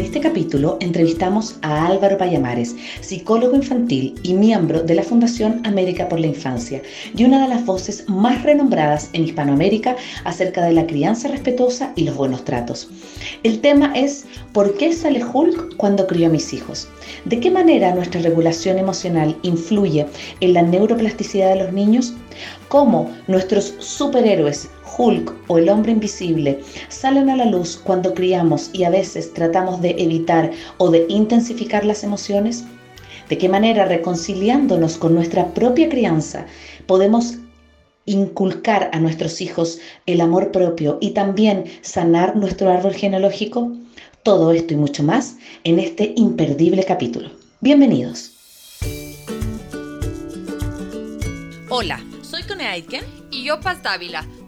En este capítulo entrevistamos a Álvaro Payamares, psicólogo infantil y miembro de la Fundación América por la Infancia y una de las voces más renombradas en Hispanoamérica acerca de la crianza respetuosa y los buenos tratos. El tema es ¿por qué sale Hulk cuando crió a mis hijos? ¿De qué manera nuestra regulación emocional influye en la neuroplasticidad de los niños? ¿Cómo nuestros superhéroes Hulk o el hombre invisible salen a la luz cuando criamos y a veces tratamos de evitar o de intensificar las emociones? ¿De qué manera reconciliándonos con nuestra propia crianza podemos inculcar a nuestros hijos el amor propio y también sanar nuestro árbol genealógico? Todo esto y mucho más en este imperdible capítulo. Bienvenidos. Hola, soy Cone Aitken y yo Paz Dávila.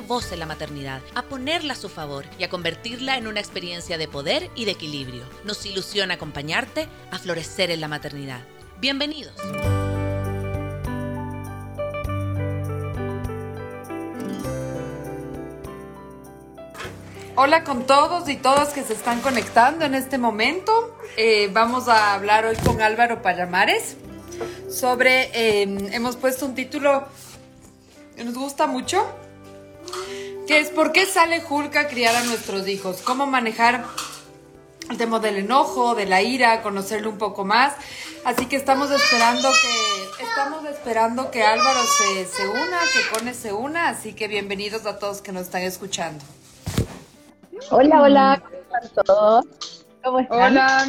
voz en la maternidad, a ponerla a su favor y a convertirla en una experiencia de poder y de equilibrio. Nos ilusiona acompañarte a florecer en la maternidad. Bienvenidos. Hola con todos y todas que se están conectando en este momento. Eh, vamos a hablar hoy con Álvaro Payamares sobre, eh, hemos puesto un título que nos gusta mucho, que es ¿por qué sale Hulk a criar a nuestros hijos? ¿Cómo manejar el tema del enojo, de la ira, conocerlo un poco más? Así que estamos esperando que estamos esperando que Álvaro se, se una, que Cone se una, así que bienvenidos a todos que nos están escuchando. Hola, hola, ¿cómo están todos? ¿Cómo están? Hola,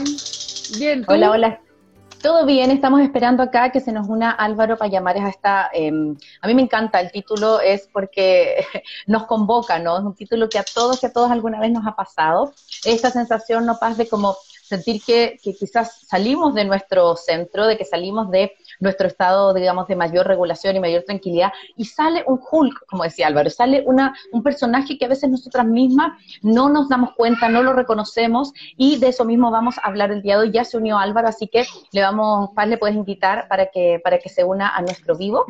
bien. Hola, hola. Todo bien, estamos esperando acá que se nos una Álvaro Payamares a esta... Em, a mí me encanta el título, es porque nos convoca, ¿no? Es un título que a todos y a todos alguna vez nos ha pasado. Esta sensación no pasa de como sentir que, que quizás salimos de nuestro centro, de que salimos de nuestro estado, digamos, de mayor regulación y mayor tranquilidad, y sale un Hulk, como decía Álvaro, sale una, un personaje que a veces nosotras mismas no nos damos cuenta, no lo reconocemos, y de eso mismo vamos a hablar el día de hoy. Ya se unió Álvaro, así que le vamos, Paz, le puedes invitar para que, para que se una a nuestro vivo.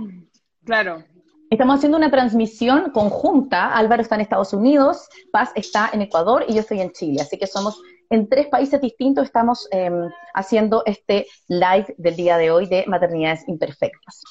Claro. Estamos haciendo una transmisión conjunta. Álvaro está en Estados Unidos, Paz está en Ecuador y yo estoy en Chile. Así que somos en tres países distintos, estamos em, haciendo este live del día de hoy de maternidades imperfectas.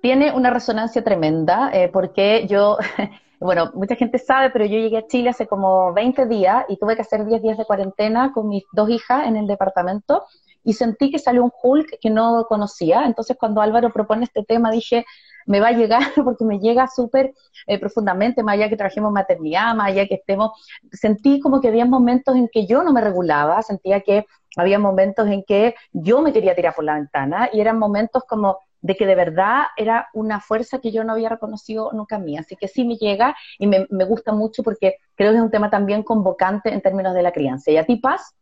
Tiene una resonancia tremenda eh, porque yo, bueno, mucha gente sabe, pero yo llegué a Chile hace como 20 días y tuve que hacer 10 días de cuarentena con mis dos hijas en el departamento y sentí que salió un Hulk que no conocía. Entonces, cuando Álvaro propone este tema, dije, me va a llegar porque me llega súper eh, profundamente, más allá que trabajemos maternidad, más allá que estemos, sentí como que había momentos en que yo no me regulaba, sentía que había momentos en que yo me quería tirar por la ventana y eran momentos como de que de verdad era una fuerza que yo no había reconocido nunca mía. Así que sí me llega y me, gusta mucho porque creo que es un tema también convocante en términos de la crianza. ¿Y a ti, Paz?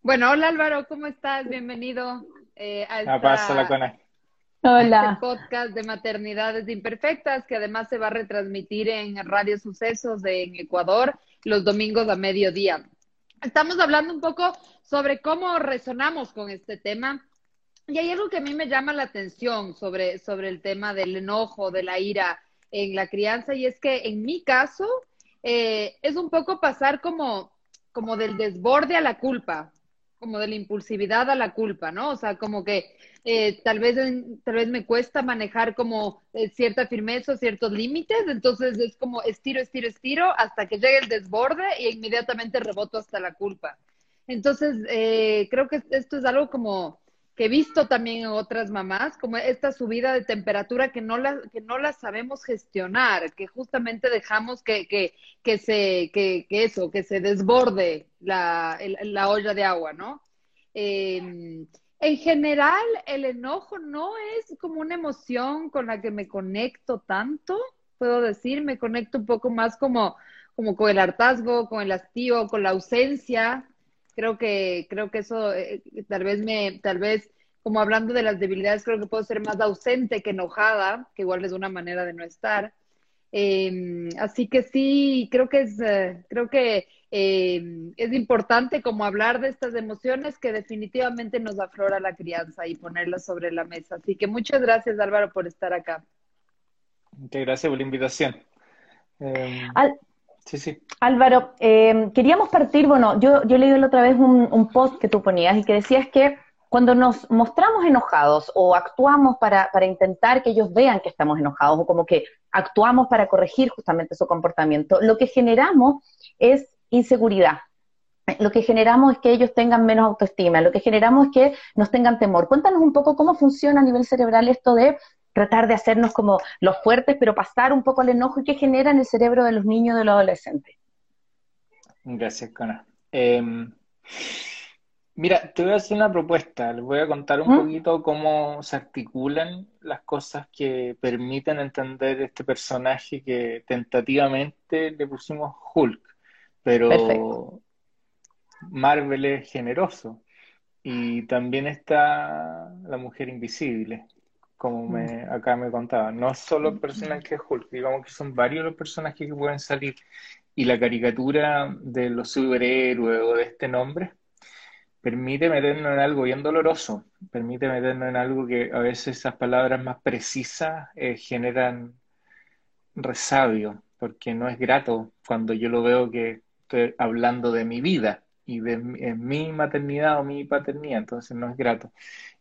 Bueno, hola Álvaro, ¿cómo estás? Bienvenido eh, a esta... Paz, hola, Hola. Este podcast de maternidades imperfectas que además se va a retransmitir en Radio Sucesos en Ecuador los domingos a mediodía. Estamos hablando un poco sobre cómo resonamos con este tema. Y hay algo que a mí me llama la atención sobre, sobre el tema del enojo, de la ira en la crianza, y es que en mi caso eh, es un poco pasar como, como del desborde a la culpa, como de la impulsividad a la culpa, ¿no? O sea, como que eh, tal, vez, tal vez me cuesta manejar como eh, cierta firmeza o ciertos límites, entonces es como estiro, estiro, estiro hasta que llegue el desborde y inmediatamente reboto hasta la culpa. Entonces, eh, creo que esto es algo como que he visto también en otras mamás, como esta subida de temperatura que no la, que no la sabemos gestionar, que justamente dejamos que, que, que se, que, que, eso, que se desborde la, la olla de agua, ¿no? Eh, en general, el enojo no es como una emoción con la que me conecto tanto, puedo decir, me conecto un poco más como, como con el hartazgo, con el hastío, con la ausencia. Creo que, creo que eso eh, tal vez me, tal vez como hablando de las debilidades, creo que puedo ser más ausente que enojada, que igual es una manera de no estar. Em, así que sí, creo que es, eh, creo que em, es importante como hablar de estas emociones que definitivamente nos aflora la crianza y ponerlas sobre la mesa. Así que muchas gracias Álvaro por estar acá. Muchas gracias por la invitación. Em, sí, sí. Álvaro, queríamos partir, bueno, yo, yo leí la otra vez un, un post que tú ponías y que decías que cuando nos mostramos enojados o actuamos para, para, intentar que ellos vean que estamos enojados o como que actuamos para corregir justamente su comportamiento, lo que generamos es inseguridad. Lo que generamos es que ellos tengan menos autoestima, lo que generamos es que nos tengan temor. Cuéntanos un poco cómo funciona a nivel cerebral esto de tratar de hacernos como los fuertes, pero pasar un poco el enojo y qué genera en el cerebro de los niños y de los adolescentes. Gracias, Cona. Em, Mira, te voy a hacer una propuesta. Les voy a contar un ¿Mm? poquito cómo se articulan las cosas que permiten entender este personaje que tentativamente le pusimos Hulk, pero Marvel es generoso. Y también está la mujer invisible, como me, mm. acá me contaba. No solo el personaje Hulk, digamos que son varios los personajes que pueden salir. Y la caricatura de los superhéroes o de este nombre permite meternos en algo bien doloroso, permite meternos en algo que a veces esas palabras más precisas eh, generan resabio, porque no es grato cuando yo lo veo que estoy hablando de mi vida y de mi maternidad o mi paternidad, entonces no es grato.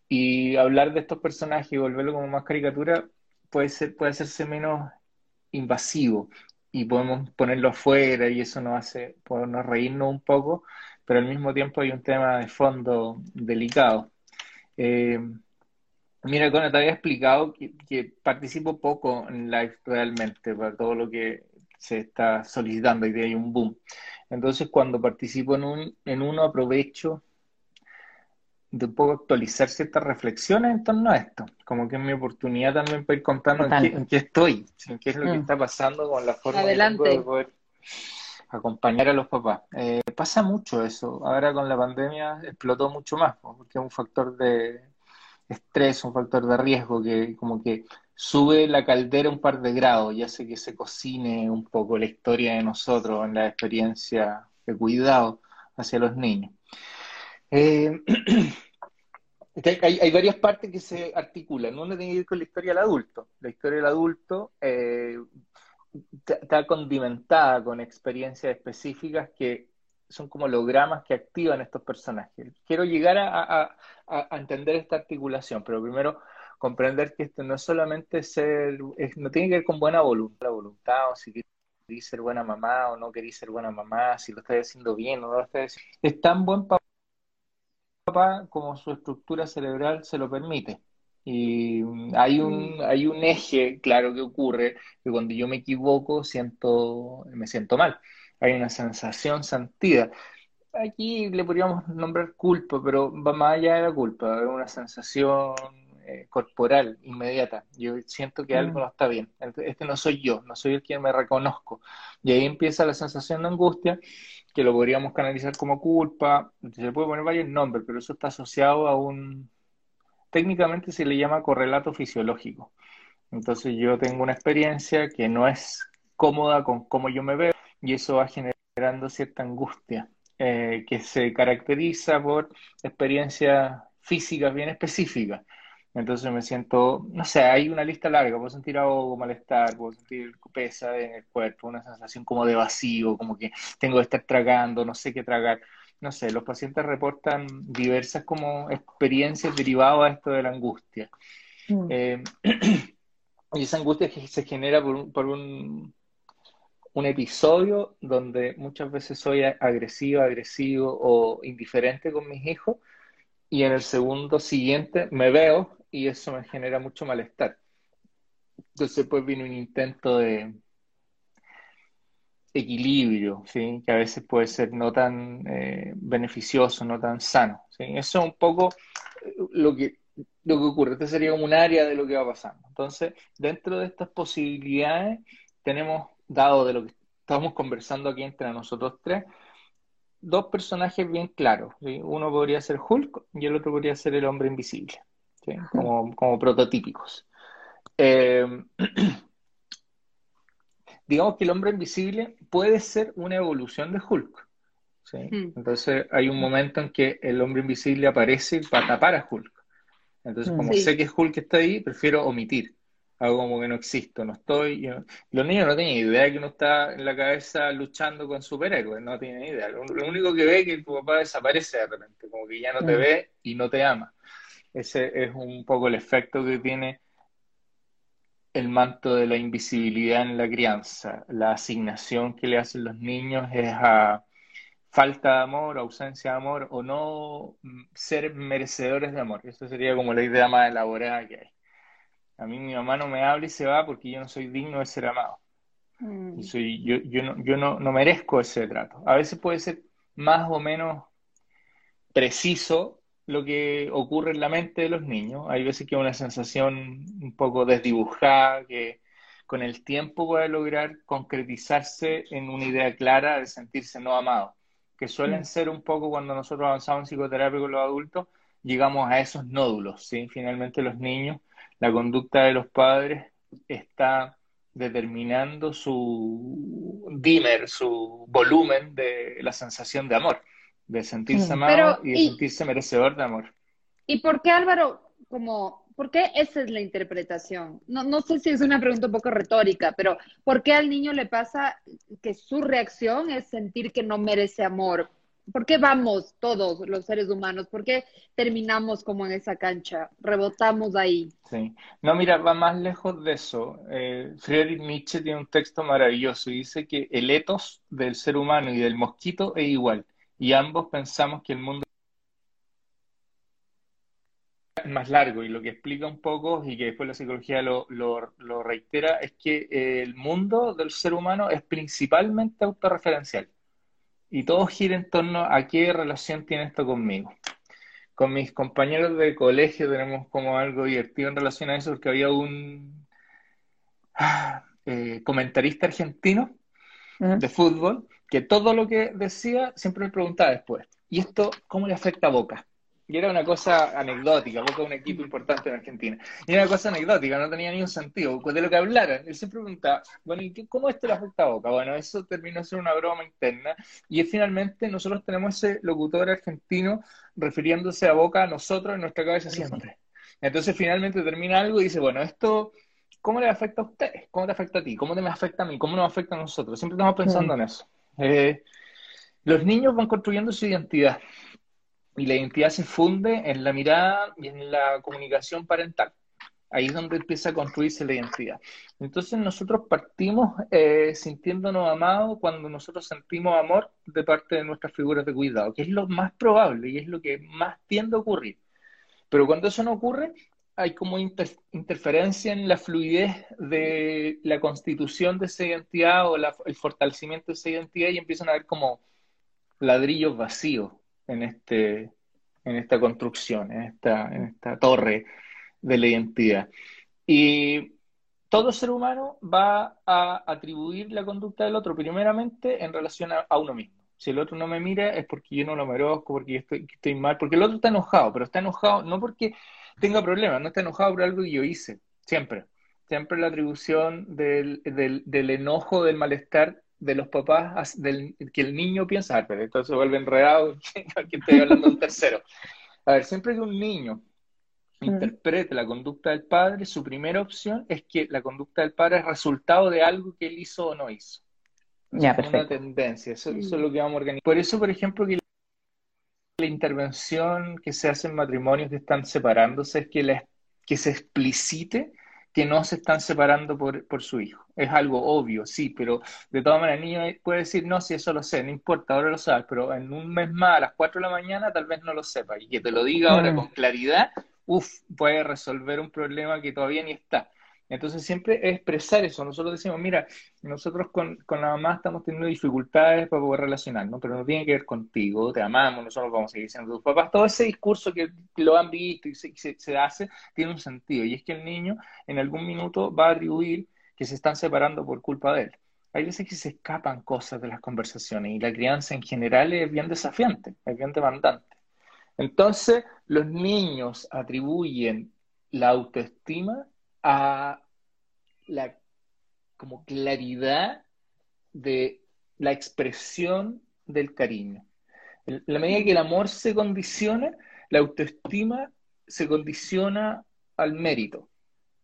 Y hablar de estos personajes y volverlo como más caricatura puede, ser, puede hacerse menos invasivo y podemos ponerlo afuera y eso nos hace, podemos reírnos un poco, pero al mismo tiempo hay un tema de fondo delicado. Eh, mira, Cona, te había explicado que, participo poco en live realmente, para todo lo que se está solicitando y hay un boom. Entonces, cuando participo en, un, en uno, aprovecho de un poco actualizar ciertas reflexiones en torno a esto. Como que es mi oportunidad también para ir contando en qué, estoy, en qué es lo que mm. está pasando con la forma de poder acompañar a los papás. Eh, pasa mucho eso. Ahora con la pandemia explotó mucho más, porque es un factor de estrés, un factor de riesgo que como que sube la caldera un par de grados y hace que se cocine un poco la historia de nosotros en la experiencia de cuidado hacia los niños. Eh, hay, hay, varias partes que se articulan. Una tiene que ver con la historia del adulto. La historia del adulto eh, está condimentada con experiencias específicas que son como logramas que activan estos personajes. Quiero llegar a, entender esta articulación, pero primero comprender que esto no es solamente ser, no tiene que ver con buena voluntad, la voluntad o si queréis ser buena mamá o no queréis ser buena mamá, si lo estás haciendo bien o no lo estás haciendo. Es tan buen como su estructura cerebral se lo permite. Y hay un, mm. hay un eje claro que ocurre, que cuando yo me equivoco siento, me siento mal. Hay una sensación sentida. Aquí le podríamos nombrar culpa, pero va más allá de la culpa, es una sensación eh, corporal inmediata. Yo siento que algo mm. no está bien. Este no soy yo, no soy el quien me reconozco. Y ahí empieza la sensación de angustia, que lo podríamos canalizar como culpa. Se puede poner varios nombres, pero eso está asociado a un técnicamente se le llama correlato fisiológico. Entonces yo tengo una experiencia que no es cómoda con cómo yo me veo y eso va generando cierta angustia eh, que se caracteriza por experiencias físicas bien específicas. Entonces me siento, no sé, hay una lista larga, puedo sentir algo malestar, puedo sentir pesa en el cuerpo, una sensación como de vacío, como que tengo que estar tragando, no sé qué tragar no sé, los pacientes reportan diversas como experiencias derivadas a esto de la angustia. Mm. Eh, y esa angustia se genera por, un, por un, un, episodio donde muchas veces soy agresivo, agresivo o indiferente con mis hijos y en el segundo siguiente me veo y eso me genera mucho malestar. Entonces pues viene un intento de, equilibrio, ¿sí? que a veces puede ser no tan eh, beneficioso, no tan sano. ¿sí? Eso es un poco eh, lo que, lo que ocurre. Este sería como un área de lo que va pasando. Entonces, dentro de estas posibilidades, tenemos, dado de lo que estamos conversando aquí entre nosotros tres, dos personajes bien claros. Uno podría ser Hulk y el otro podría ser el hombre invisible, como, como, prototípicos. Eh, digamos que el hombre invisible puede ser una evolución de Hulk. Hmm. Entonces hay un momento en que el hombre invisible aparece para tapar a Hulk. Entonces, como sé que Hulk está ahí, prefiero omitir. Hago como que no existo, no estoy. Los niños no tienen idea que uno está en la cabeza luchando con superhéroes, no tienen idea. Lo, único que ve es que tu papá desaparece de repente, como que ya no te hmm. ve y no te ama. Ese es un poco el efecto que tiene el manto de la invisibilidad en la crianza. La asignación que le hacen los niños es a falta de amor, ausencia de amor o no ser merecedores de amor. Eso sería como la idea más elaborada que hay. A mí mi mamá no me habla y se va porque yo no soy digno de ser amado. Mm. Soy, yo, yo, no, yo no, no merezco ese trato. A veces puede ser más o menos preciso lo que ocurre en la mente de los niños. Hay veces que una sensación un poco desdibujada que con el tiempo puede lograr concretizarse en una idea clara de sentirse no amado, que suelen mm. ser un poco cuando nosotros avanzamos en psicoterapia con los adultos, llegamos a esos nódulos, ¿sí? Finalmente los niños, la conducta de los padres está determinando su dimmer, su volumen de la sensación de amor de sentirse amado y de sentirse merecedor de amor. ¿Y por qué Álvaro, como, por qué esa es la interpretación? No, no sé si es una pregunta un poco retórica, pero ¿por qué al niño le pasa que su reacción es sentir que no merece amor? ¿Por qué vamos todos los seres humanos? ¿Por qué terminamos como en esa cancha? Rebotamos ahí. Sí. No, mira, va más lejos de eso. Eh, Friedrich Nietzsche tiene un texto maravilloso y dice que el etos del ser humano y del mosquito es igual y ambos pensamos que el mundo es más largo y lo que explica un poco y que después la psicología lo, lo, reitera es que el mundo del ser humano es principalmente autorreferencial y todo gira en torno a qué relación tiene esto conmigo. Con mis compañeros de colegio tenemos como algo divertido en relación a eso porque había un ah, eh, comentarista argentino de fútbol que todo lo que decía siempre me preguntaba después, ¿y esto cómo le afecta a Boca? Y era una cosa anecdótica, Boca es un equipo importante en Argentina. Y era una cosa anecdótica, no tenía ni un sentido. De lo que hablara, él siempre preguntaba, bueno, ¿y cómo esto le afecta a Boca? Bueno, eso terminó ser una broma interna. Y finalmente nosotros tenemos ese locutor argentino refiriéndose a Boca a nosotros en nuestra cabeza siempre. Entonces finalmente termina algo y dice, bueno, esto ¿cómo le afecta a ustedes? ¿Cómo te afecta a ti? ¿Cómo te me afecta a mí? ¿Cómo nos afecta a nosotros? Siempre estamos pensando en eso. Eh, los niños van construyendo su identidad y la identidad se funde en la mirada y en la comunicación parental. Ahí es donde empieza a construirse la identidad. Entonces nosotros partimos eh, sintiéndonos amados cuando nosotros sentimos amor de parte de nuestras figuras de cuidado, que es lo más probable y es lo que más tiende a ocurrir. Pero cuando eso no ocurre, hay como interferencia en la fluidez de la constitución de esa identidad o el fortalecimiento de esa identidad y empiezan a haber como ladrillos vacíos en, este, en esta construcción, en esta, en esta torre de la identidad. Y todo ser humano va a atribuir la conducta del otro primeramente en relación a, uno mismo. Si el otro no me mira es porque yo no lo merezco, porque yo estoy mal, porque el otro está enojado, pero está enojado no porque tenga problemas, no está enojado por algo que yo hice, siempre. Siempre la atribución del, del, enojo, del malestar de los papás, del, que el niño piensa, ah, pero entonces se vuelve enredado, que estoy hablando de un tercero. A ver, siempre que un niño mm. interprete la conducta del padre, su primera opción es que la conducta del padre es resultado de algo que él hizo o no hizo. Ya, es una tendencia, eso, eso, es lo que vamos a organizar. Por eso, por ejemplo, que la intervención que se hace en matrimonios que están separándose es que, que se explicite que no se están separando por, por, su hijo. Es algo obvio, sí, pero de todas maneras el niño puede decir, no, si eso lo sé, no importa, ahora lo sabes, pero en un mes más, a las 4 de la mañana, tal vez no lo sepa. Y que te lo diga ahora mm. con claridad, uff, puede resolver un problema que todavía ni está. Entonces siempre es expresar eso. Nosotros decimos, mira, nosotros con, con, la mamá estamos teniendo dificultades para poder relacionarnos, pero no tiene que ver contigo, te amamos, nosotros vamos a seguir siendo tus papás. Todo ese discurso que lo han visto y se, se, hace tiene un sentido. Y es que el niño en algún minuto va a atribuir que se están separando por culpa de él. Hay veces que se escapan cosas de las conversaciones y la crianza en general es bien desafiante, es bien demandante. Entonces, los niños atribuyen la autoestima a la como claridad de la expresión del cariño. En la medida que el amor se condiciona, la autoestima se condiciona al mérito.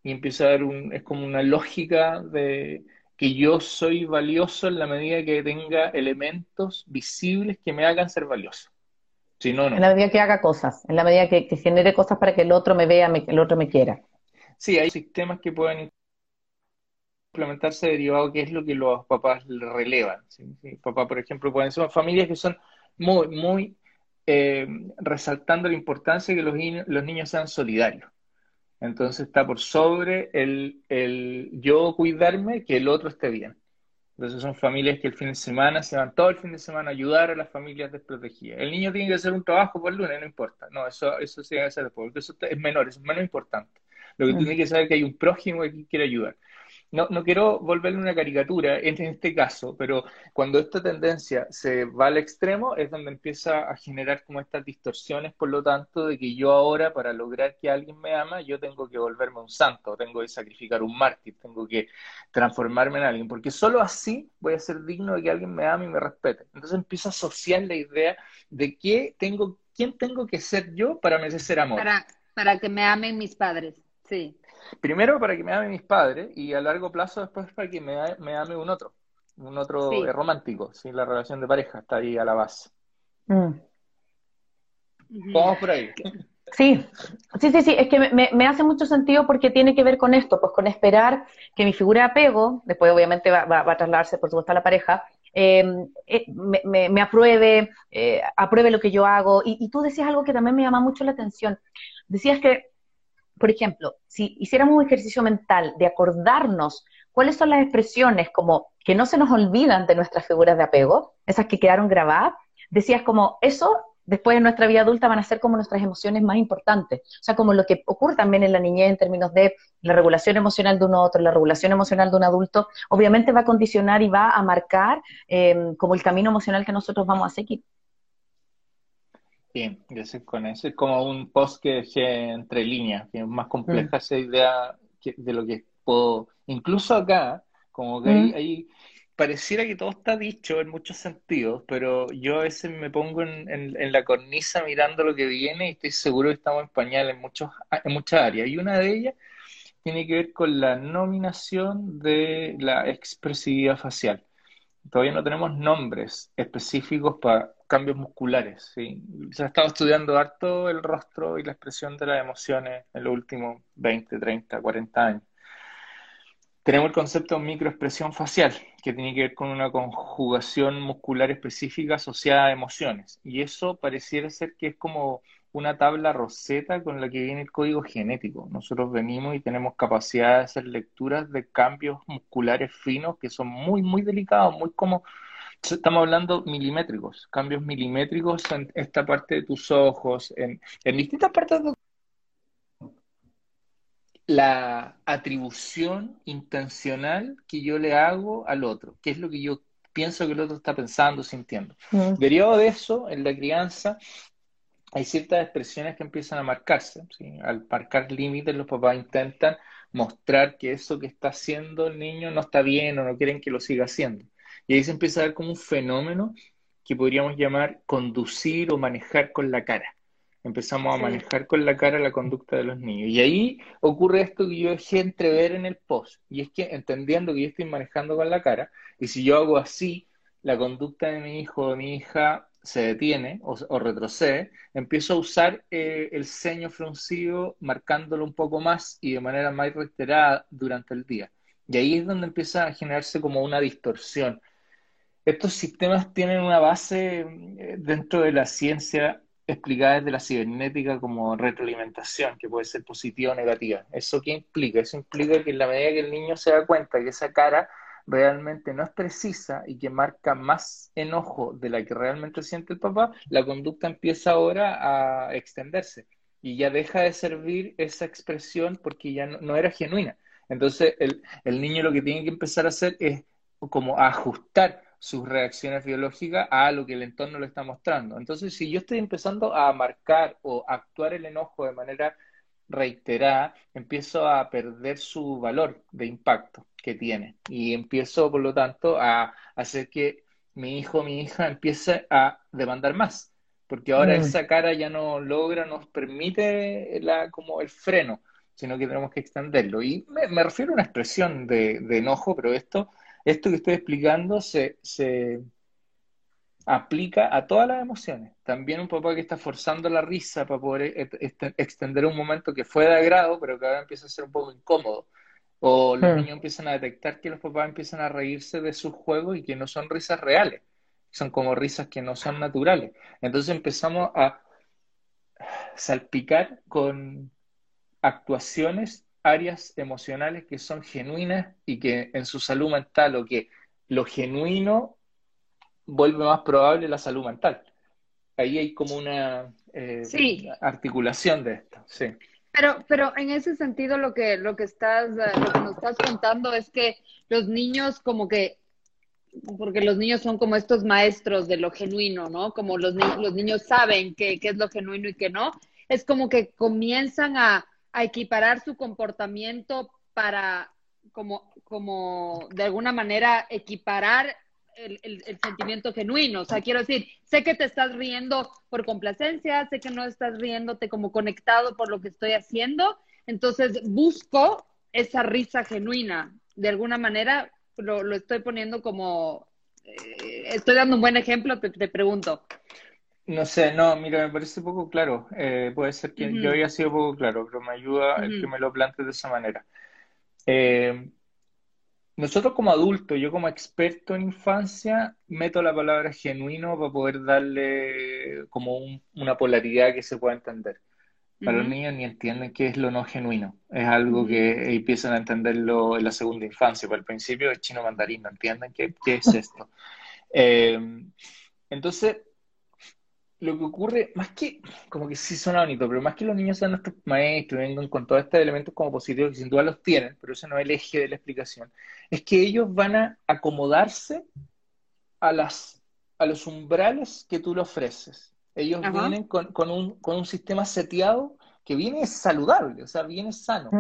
Y empieza a haber un, es como una lógica de que yo soy valioso en la medida que tenga elementos visibles que me hagan ser valioso. En la medida que haga cosas, en la medida que, genere cosas para que el otro me vea, el otro me quiera. Sí, hay sistemas que pueden implementarse derivado que es lo que los papás relevan. Papá, por ejemplo, pueden ser familias que son muy, muy eh, resaltando la importancia de que los, los niños sean solidarios. Entonces está por sobre el, el, yo cuidarme que el otro esté bien. Entonces son familias que el fin de semana se van todo el fin de semana a ayudar a las familias desprotegidas. El niño tiene que hacer un trabajo por lunes, no importa. No, eso, eso se debe hacer después, porque eso es menor, es menos importante. Lo que mm. tiene que saber es que hay un prójimo que quiere ayudar no, no quiero volverle una caricatura en este caso, pero cuando esta tendencia se va al extremo es donde empieza a generar como estas distorsiones, por lo tanto, de que yo ahora para lograr que alguien me ama, yo tengo que volverme un santo, tengo que sacrificar un mártir, tengo que transformarme en alguien, porque solo así voy a ser digno de que alguien me ame y me respete. Entonces empiezo a asociar la idea de que tengo, quién tengo que ser yo para merecer amor. Para, para que me amen mis padres, sí. Primero para que me ame mis padres y a largo plazo después para que me, ame un otro, un otro romántico, ¿sí? la relación de pareja está ahí a la base. Mm. Vamos por ahí. Sí, sí, sí, sí, es que me, hace mucho sentido porque tiene que ver con esto, pues con esperar que mi figura de apego, después obviamente va, a trasladarse por supuesto a la pareja, em, eh, me, apruebe, eh, apruebe lo que yo hago. y, tú decías algo que también me llama mucho la atención. Decías que por ejemplo, si hiciéramos un ejercicio mental de acordarnos cuáles son las expresiones como que no se nos olvidan de nuestras figuras de apego, esas que quedaron grabadas, decías como eso después en nuestra vida adulta van a ser como nuestras emociones más importantes. O sea, como lo que ocurre también en la niñez en términos de la regulación emocional de un otro, la regulación emocional de un adulto, obviamente va a condicionar y va a marcar eh, como el camino emocional que nosotros vamos a seguir. Sí, yo con eso. Es como un post que dejé entre líneas, que es más compleja mm. esa idea de lo que puedo. Incluso acá, como que mm. hay, pareciera que todo está dicho en muchos sentidos, pero yo a veces me pongo en, en, la cornisa mirando lo que viene y estoy seguro que estamos en pañal en, muchos, en muchas áreas. Y una de ellas tiene que ver con la nominación de la expresividad facial. Todavía no tenemos nombres específicos para cambios musculares. ¿sí? Se ha estado estudiando harto el rostro y la expresión de las emociones en los últimos 20, 30, 40 años. Tenemos el concepto de microexpresión facial, que tiene que ver con una conjugación muscular específica asociada a emociones. Y eso pareciera ser que es como una tabla roseta con la que viene el código genético. Nosotros venimos y tenemos capacidad de hacer lecturas de cambios musculares finos que son muy, muy delicados, muy como estamos hablando milimétricos, cambios milimétricos en esta parte de tus ojos, en, distintas partes de la atribución intencional que yo le hago al otro, que es lo que yo pienso que el otro está pensando, sintiendo. Mm. Derivado de eso, en la crianza, hay ciertas expresiones que empiezan a marcarse. Al marcar límites, los papás intentan mostrar que eso que está haciendo el niño no está bien o no quieren que lo siga haciendo. Y ahí se empieza a ver como un fenómeno que podríamos llamar conducir o manejar con la cara. Empezamos a manejar con la cara la conducta de los niños. Y ahí ocurre esto que yo dejé entrever en el post. Y es que entendiendo que yo estoy manejando con la cara, y si yo hago así, la conducta de mi hijo o de mi hija se detiene o, retrocede, empiezo a usar eh, el ceño fruncido marcándolo un poco más y de manera más reiterada durante el día. Y ahí es donde empieza a generarse como una distorsión estos sistemas tienen una base eh, dentro de la ciencia explicada desde la cibernética como retroalimentación, que puede ser positiva o negativa. ¿Eso qué implica? Eso implica que en la medida que el niño se da cuenta que esa cara realmente no es precisa y que marca más enojo de la que realmente siente el papá, la conducta empieza ahora a extenderse y ya deja de servir esa expresión porque ya no, era genuina. Entonces el, el niño lo que tiene que empezar a hacer es como ajustar sus reacciones biológicas a lo que el entorno le está mostrando. Entonces, si yo estoy empezando a marcar o actuar el enojo de manera reiterada, empiezo a perder su valor de impacto que tiene y empiezo, por lo tanto, a hacer que mi hijo o mi hija empiece a demandar más, porque ahora mm. esa cara ya no logra, nos permite la, como el freno, sino que tenemos que extenderlo. Y me, refiero a una expresión de, de enojo, pero esto esto que estoy explicando se, aplica a todas las emociones. También un papá que está forzando la risa para poder e, e, extender un momento que fue de agrado, pero que ahora empieza a ser un poco incómodo. O los hmm. niños empiezan a detectar que los papás empiezan a reírse de sus juegos y que no son risas reales. Son como risas que no son naturales. Entonces empezamos a salpicar con actuaciones áreas emocionales que son genuinas y que en su salud mental o que lo genuino vuelve más probable la salud mental. Ahí hay como una eh, articulación de esto, sí. Pero, pero en ese sentido lo que, lo que estás, lo que nos estás contando es que los niños como que porque los niños son como estos maestros de lo genuino, ¿no? Como los, los niños saben qué, qué es lo genuino y qué no. Es como que comienzan a, a equiparar su comportamiento para, como, como de alguna manera, equiparar el, el, sentimiento genuino. O sea, quiero decir, sé que te estás riendo por complacencia, sé que no estás riéndote como conectado por lo que estoy haciendo, entonces busco esa risa genuina. De alguna manera lo, lo estoy poniendo como, eh, estoy dando un buen ejemplo, te, te pregunto. No sé, no, mira, me parece poco claro. Eh, puede ser que yo haya sido poco claro, pero me ayuda el que me lo plantees de esa manera. Eh, nosotros como adultos, yo como experto en infancia, meto la palabra genuino para poder darle como una polaridad que se pueda entender. Para los niños ni entienden qué es lo no genuino. Es algo que empiezan a entenderlo en la segunda infancia. Para el principio es chino mandarín, no entienden qué, qué es esto. Eh, entonces, lo que ocurre, más que, como que sí suena bonito, pero más que los niños sean nuestros maestros, vengan con todos estos elementos como positivos, que sin duda los tienen, pero ese no es el eje de la explicación, es que ellos van a acomodarse a, las, a los umbrales que tú le ofreces. Ellos vienen con, un, con un sistema seteado que viene saludable, o sea, viene sano.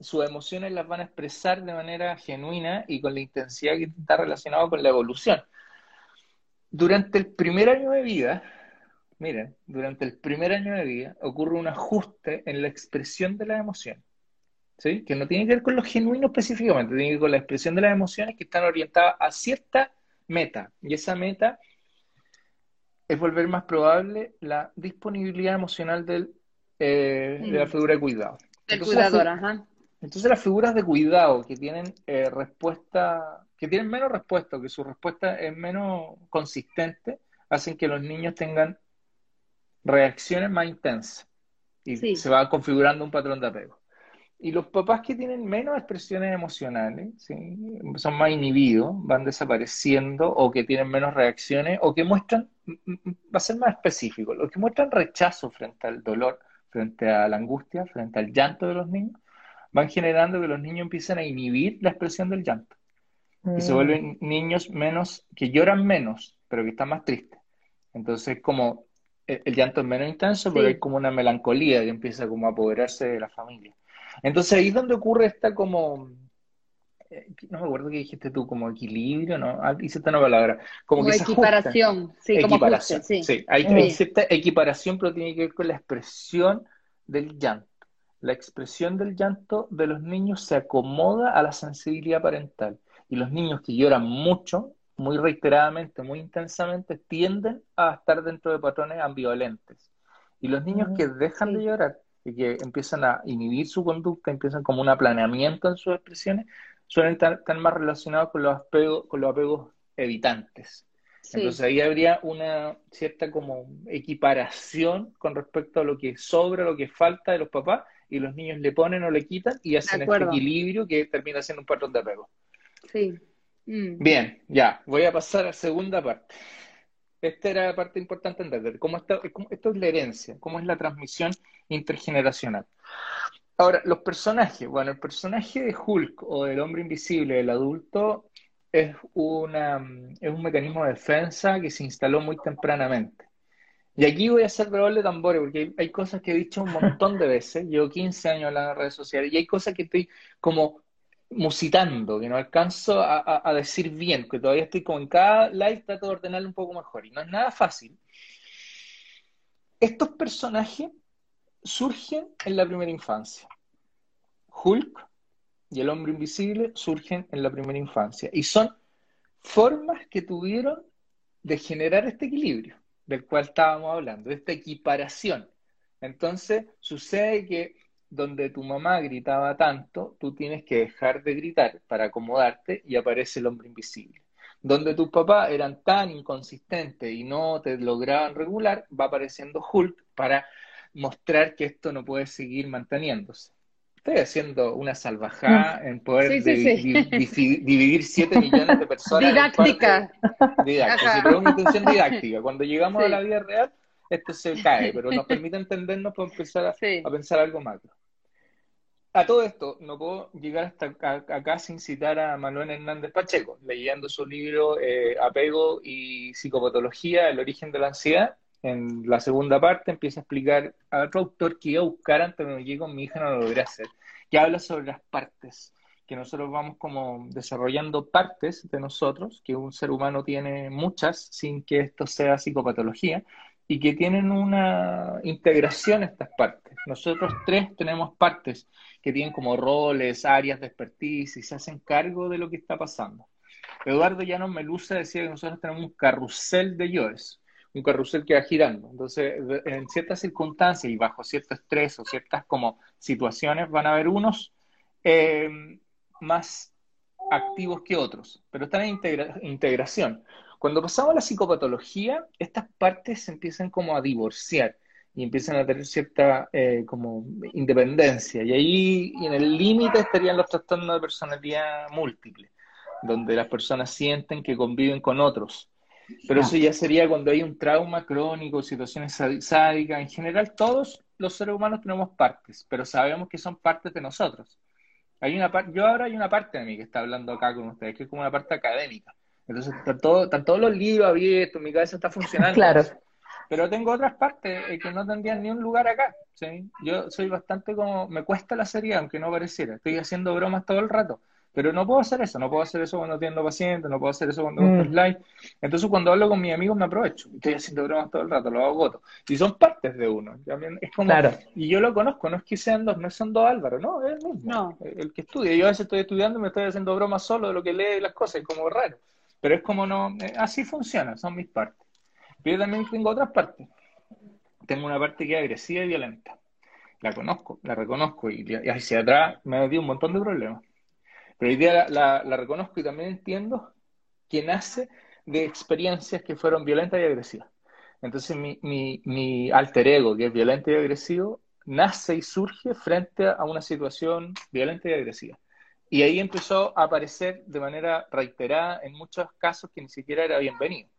Sus emociones las van a expresar de manera genuina y con la intensidad que está relacionada con la evolución. Durante el primer año de vida, miren, durante el primer año de vida ocurre un ajuste en la expresión de las emociones. ¿Sí? Que no tiene que ver con lo genuino específicamente, tiene que ver con la expresión de las emociones que están orientadas a cierta meta. Y esa meta es volver más probable la disponibilidad emocional del, eh, de la mm. figura de cuidado. El cuidador, ajá. Entonces las figuras de cuidado que tienen eh, respuesta, que tienen menos respuesta, que su respuesta es menos consistente, hacen que los niños tengan reacciones más intensas y se va configurando un patrón de apego. Y los papás que tienen menos expresiones emocionales, son más inhibidos, van desapareciendo o que tienen menos reacciones o que muestran, va a ser más específico, los que muestran rechazo frente al dolor, frente a la angustia, frente al llanto de los niños, van generando que los niños empiecen a inhibir la expresión del llanto. Y se mm. vuelven niños menos, que lloran menos, pero que están más tristes. Entonces, como el, llanto es menos intenso, pero hay como una melancolía que empieza como a apoderarse de la familia. Entonces ahí es donde ocurre esta como, eh, no me acuerdo qué dijiste tú, como equilibrio, ¿no? Ah, hiciste una palabra. Como, que equiparación, sí, como equiparación, sí. sí. Hay, cierta equiparación, pero tiene que ver con la expresión del llanto. La expresión del llanto de los niños se acomoda a la sensibilidad parental. Y los niños que lloran mucho muy reiteradamente, muy intensamente, tienden a estar dentro de patrones ambivalentes. Y los niños que dejan de llorar y que empiezan a inhibir su conducta, empiezan como un aplaneamiento en sus expresiones, suelen estar, más relacionados con los apegos, con los apegos evitantes. Entonces ahí habría una cierta como equiparación con respecto a lo que sobra, lo que falta de los papás, y los niños le ponen o le quitan y hacen este equilibrio que termina siendo un patrón de apego. Sí. Mm. Bien, ya, voy a pasar a la segunda parte. Esta era la parte importante entender, cómo, está, esto es la herencia, cómo es la transmisión intergeneracional. Ahora, los personajes, bueno, el personaje de Hulk o del hombre invisible, del adulto, es, una, es un mecanismo de defensa que se instaló muy tempranamente. Y aquí voy a hacer doble tambores, porque hay, cosas que he dicho un montón de veces. Llevo 15 años hablando de redes sociales y hay cosas que estoy como musitando, que no alcanzo a, decir bien, que todavía estoy como en cada live trato de ordenarlo un poco mejor. Y no es nada fácil. Estos personajes surgen en la primera infancia. Hulk y el hombre invisible surgen en la primera infancia. Y son formas que tuvieron de generar este equilibrio del cual estábamos hablando, de esta equiparación. Entonces, sucede que donde tu mamá gritaba tanto, tú tienes que dejar de gritar para acomodarte y aparece el hombre invisible. Donde tus papás eran tan inconsistentes y no te lograban regular, va apareciendo Hulk para mostrar que esto no puede seguir manteniéndose. Estoy haciendo una salvajada mm. en poder dividir 7 millones de personas. Didáctica. didáctica. una intención didáctica. Cuando llegamos a la vida real, esto se cae, pero nos permite entendernos para empezar a, pensar algo macro. A todo esto, no puedo llegar hasta acá sin citar a Manuel Hernández Pacheco, leyendo su libro eh, Apego y Psicopatología, el origen de la ansiedad, en la segunda parte empieza a explicar a otro autor que iba a buscar antes de que llegue con mi hija, no lo logré hacer, que habla sobre las partes, que nosotros vamos como desarrollando partes de nosotros, que un ser humano tiene muchas sin que esto sea psicopatología, y que tienen una integración estas partes. Nosotros tres tenemos partes que tienen como roles, áreas de expertise y se hacen cargo de lo que está pasando. Eduardo Llanos Melusa decía que nosotros tenemos un carrusel de yoes un carrusel que va girando. Entonces, en ciertas circunstancias y bajo cierto estrés o ciertas como situaciones van a haber unos eh, más activos que otros, pero están en integración. Cuando pasamos a la psicopatología, estas partes se empiezan como a divorciar y empiezan a tener cierta eh, como independencia. Y ahí en el límite estarían los trastornos de personalidad múltiple, donde las personas sienten que conviven con otros pero eso ya sería cuando hay un trauma crónico, situaciones sádicas. En general, todos los seres humanos tenemos partes, pero sabemos que son partes de nosotros. Hay una yo ahora hay una parte de mí que está hablando acá con ustedes, que es como una parte académica. Entonces, están, todos los libros abiertos, mi cabeza está funcionando. Claro. Pero tengo otras partes eh, que no tendrían ni un lugar acá. ¿sí? Yo soy bastante como, me cuesta la seriedad, aunque no pareciera. Estoy haciendo bromas todo el rato. Pero no puedo hacer eso, no puedo hacer eso cuando atiendo pacientes, no puedo hacer eso cuando mm. live. Entonces cuando hablo con mis amigos me aprovecho. Estoy haciendo bromas todo el rato, lo hago goto. Y son partes de uno. es como, Y yo lo conozco, no es que sean dos, no son dos Álvaro, no, es el mismo. El, que estudia. Yo a veces estoy estudiando y me estoy haciendo bromas solo de lo que lee las cosas, es como raro. Pero es como no, eh, así funciona, son mis partes. Pero yo también tengo otras partes. Tengo una parte que es agresiva y violenta. La conozco, la reconozco y, hacia atrás me ha dio un montón de problemas. Pero hoy día la, reconozco y también entiendo que nace de experiencias que fueron violentas y agresivas. Entonces mi, alter ego, que es violento y agresivo, nace y surge frente a una situación violenta y agresiva. Y ahí empezó a aparecer de manera reiterada en muchos casos que ni siquiera era bienvenido.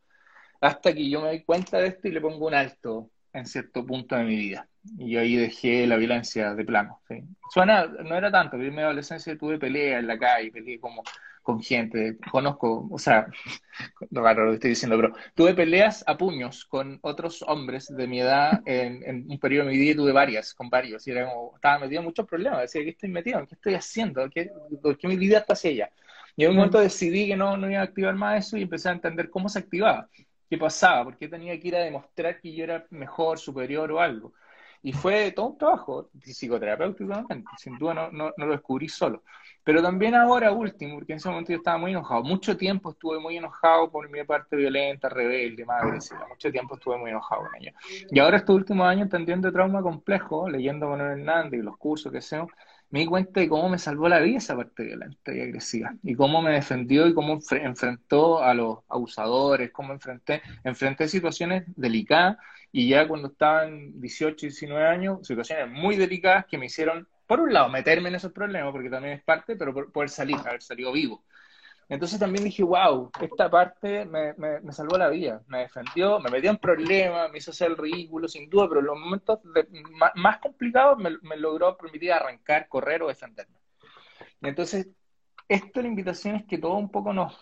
Hasta que yo me doy cuenta de esto y le pongo un alto en cierto punto de mi vida. Y ahí dejé la violencia de plano. ¿sí? Suena, no era tanto, en mi adolescencia tuve peleas en la calle, peleé como con gente, conozco, o sea, raro lo que estoy diciendo, pero tuve peleas a puños con otros hombres de mi edad en, un periodo de mi vida y tuve varias, con varios, y era como, estaba metido en muchos problemas, decía, ¿qué estoy metido? ¿Qué estoy haciendo? ¿Qué, ¿Por qué mi vida está hacia ella? Y en un momento decidí que no, no iba a activar más eso y empecé a entender cómo se activaba qué pasaba, por qué tenía que ir a demostrar que yo era mejor, superior o algo. Y fue todo un trabajo psicoterapéutico, sin duda no, no, lo descubrí solo. Pero también ahora último, porque en ese momento yo estaba muy enojado. Mucho tiempo estuve muy enojado por mi parte violenta, rebelde, más agresiva. Mucho tiempo estuve muy enojado con ella. Y ahora estos últimos años entendiendo trauma complejo, leyendo Manuel Hernández y los cursos que hacemos, me di cuenta de cómo me salvó la vida esa parte violenta y agresiva, y cómo me defendió y cómo enfrentó a los abusadores, cómo enfrenté, enfrenté situaciones delicadas, y ya cuando estaba en 18, 19 años, situaciones muy delicadas que me hicieron, por un lado, meterme en esos problemas, porque también es parte, pero por poder salir, haber salido vivo. Entonces también dije, wow, esta parte me, me, salvó la vida, me defendió, me metió en problemas, me hizo hacer el ridículo, sin duda, pero en los momentos más, complicados me, me, logró permitir arrancar, correr o defenderme. Entonces, esto la invitación es que todo un poco nos,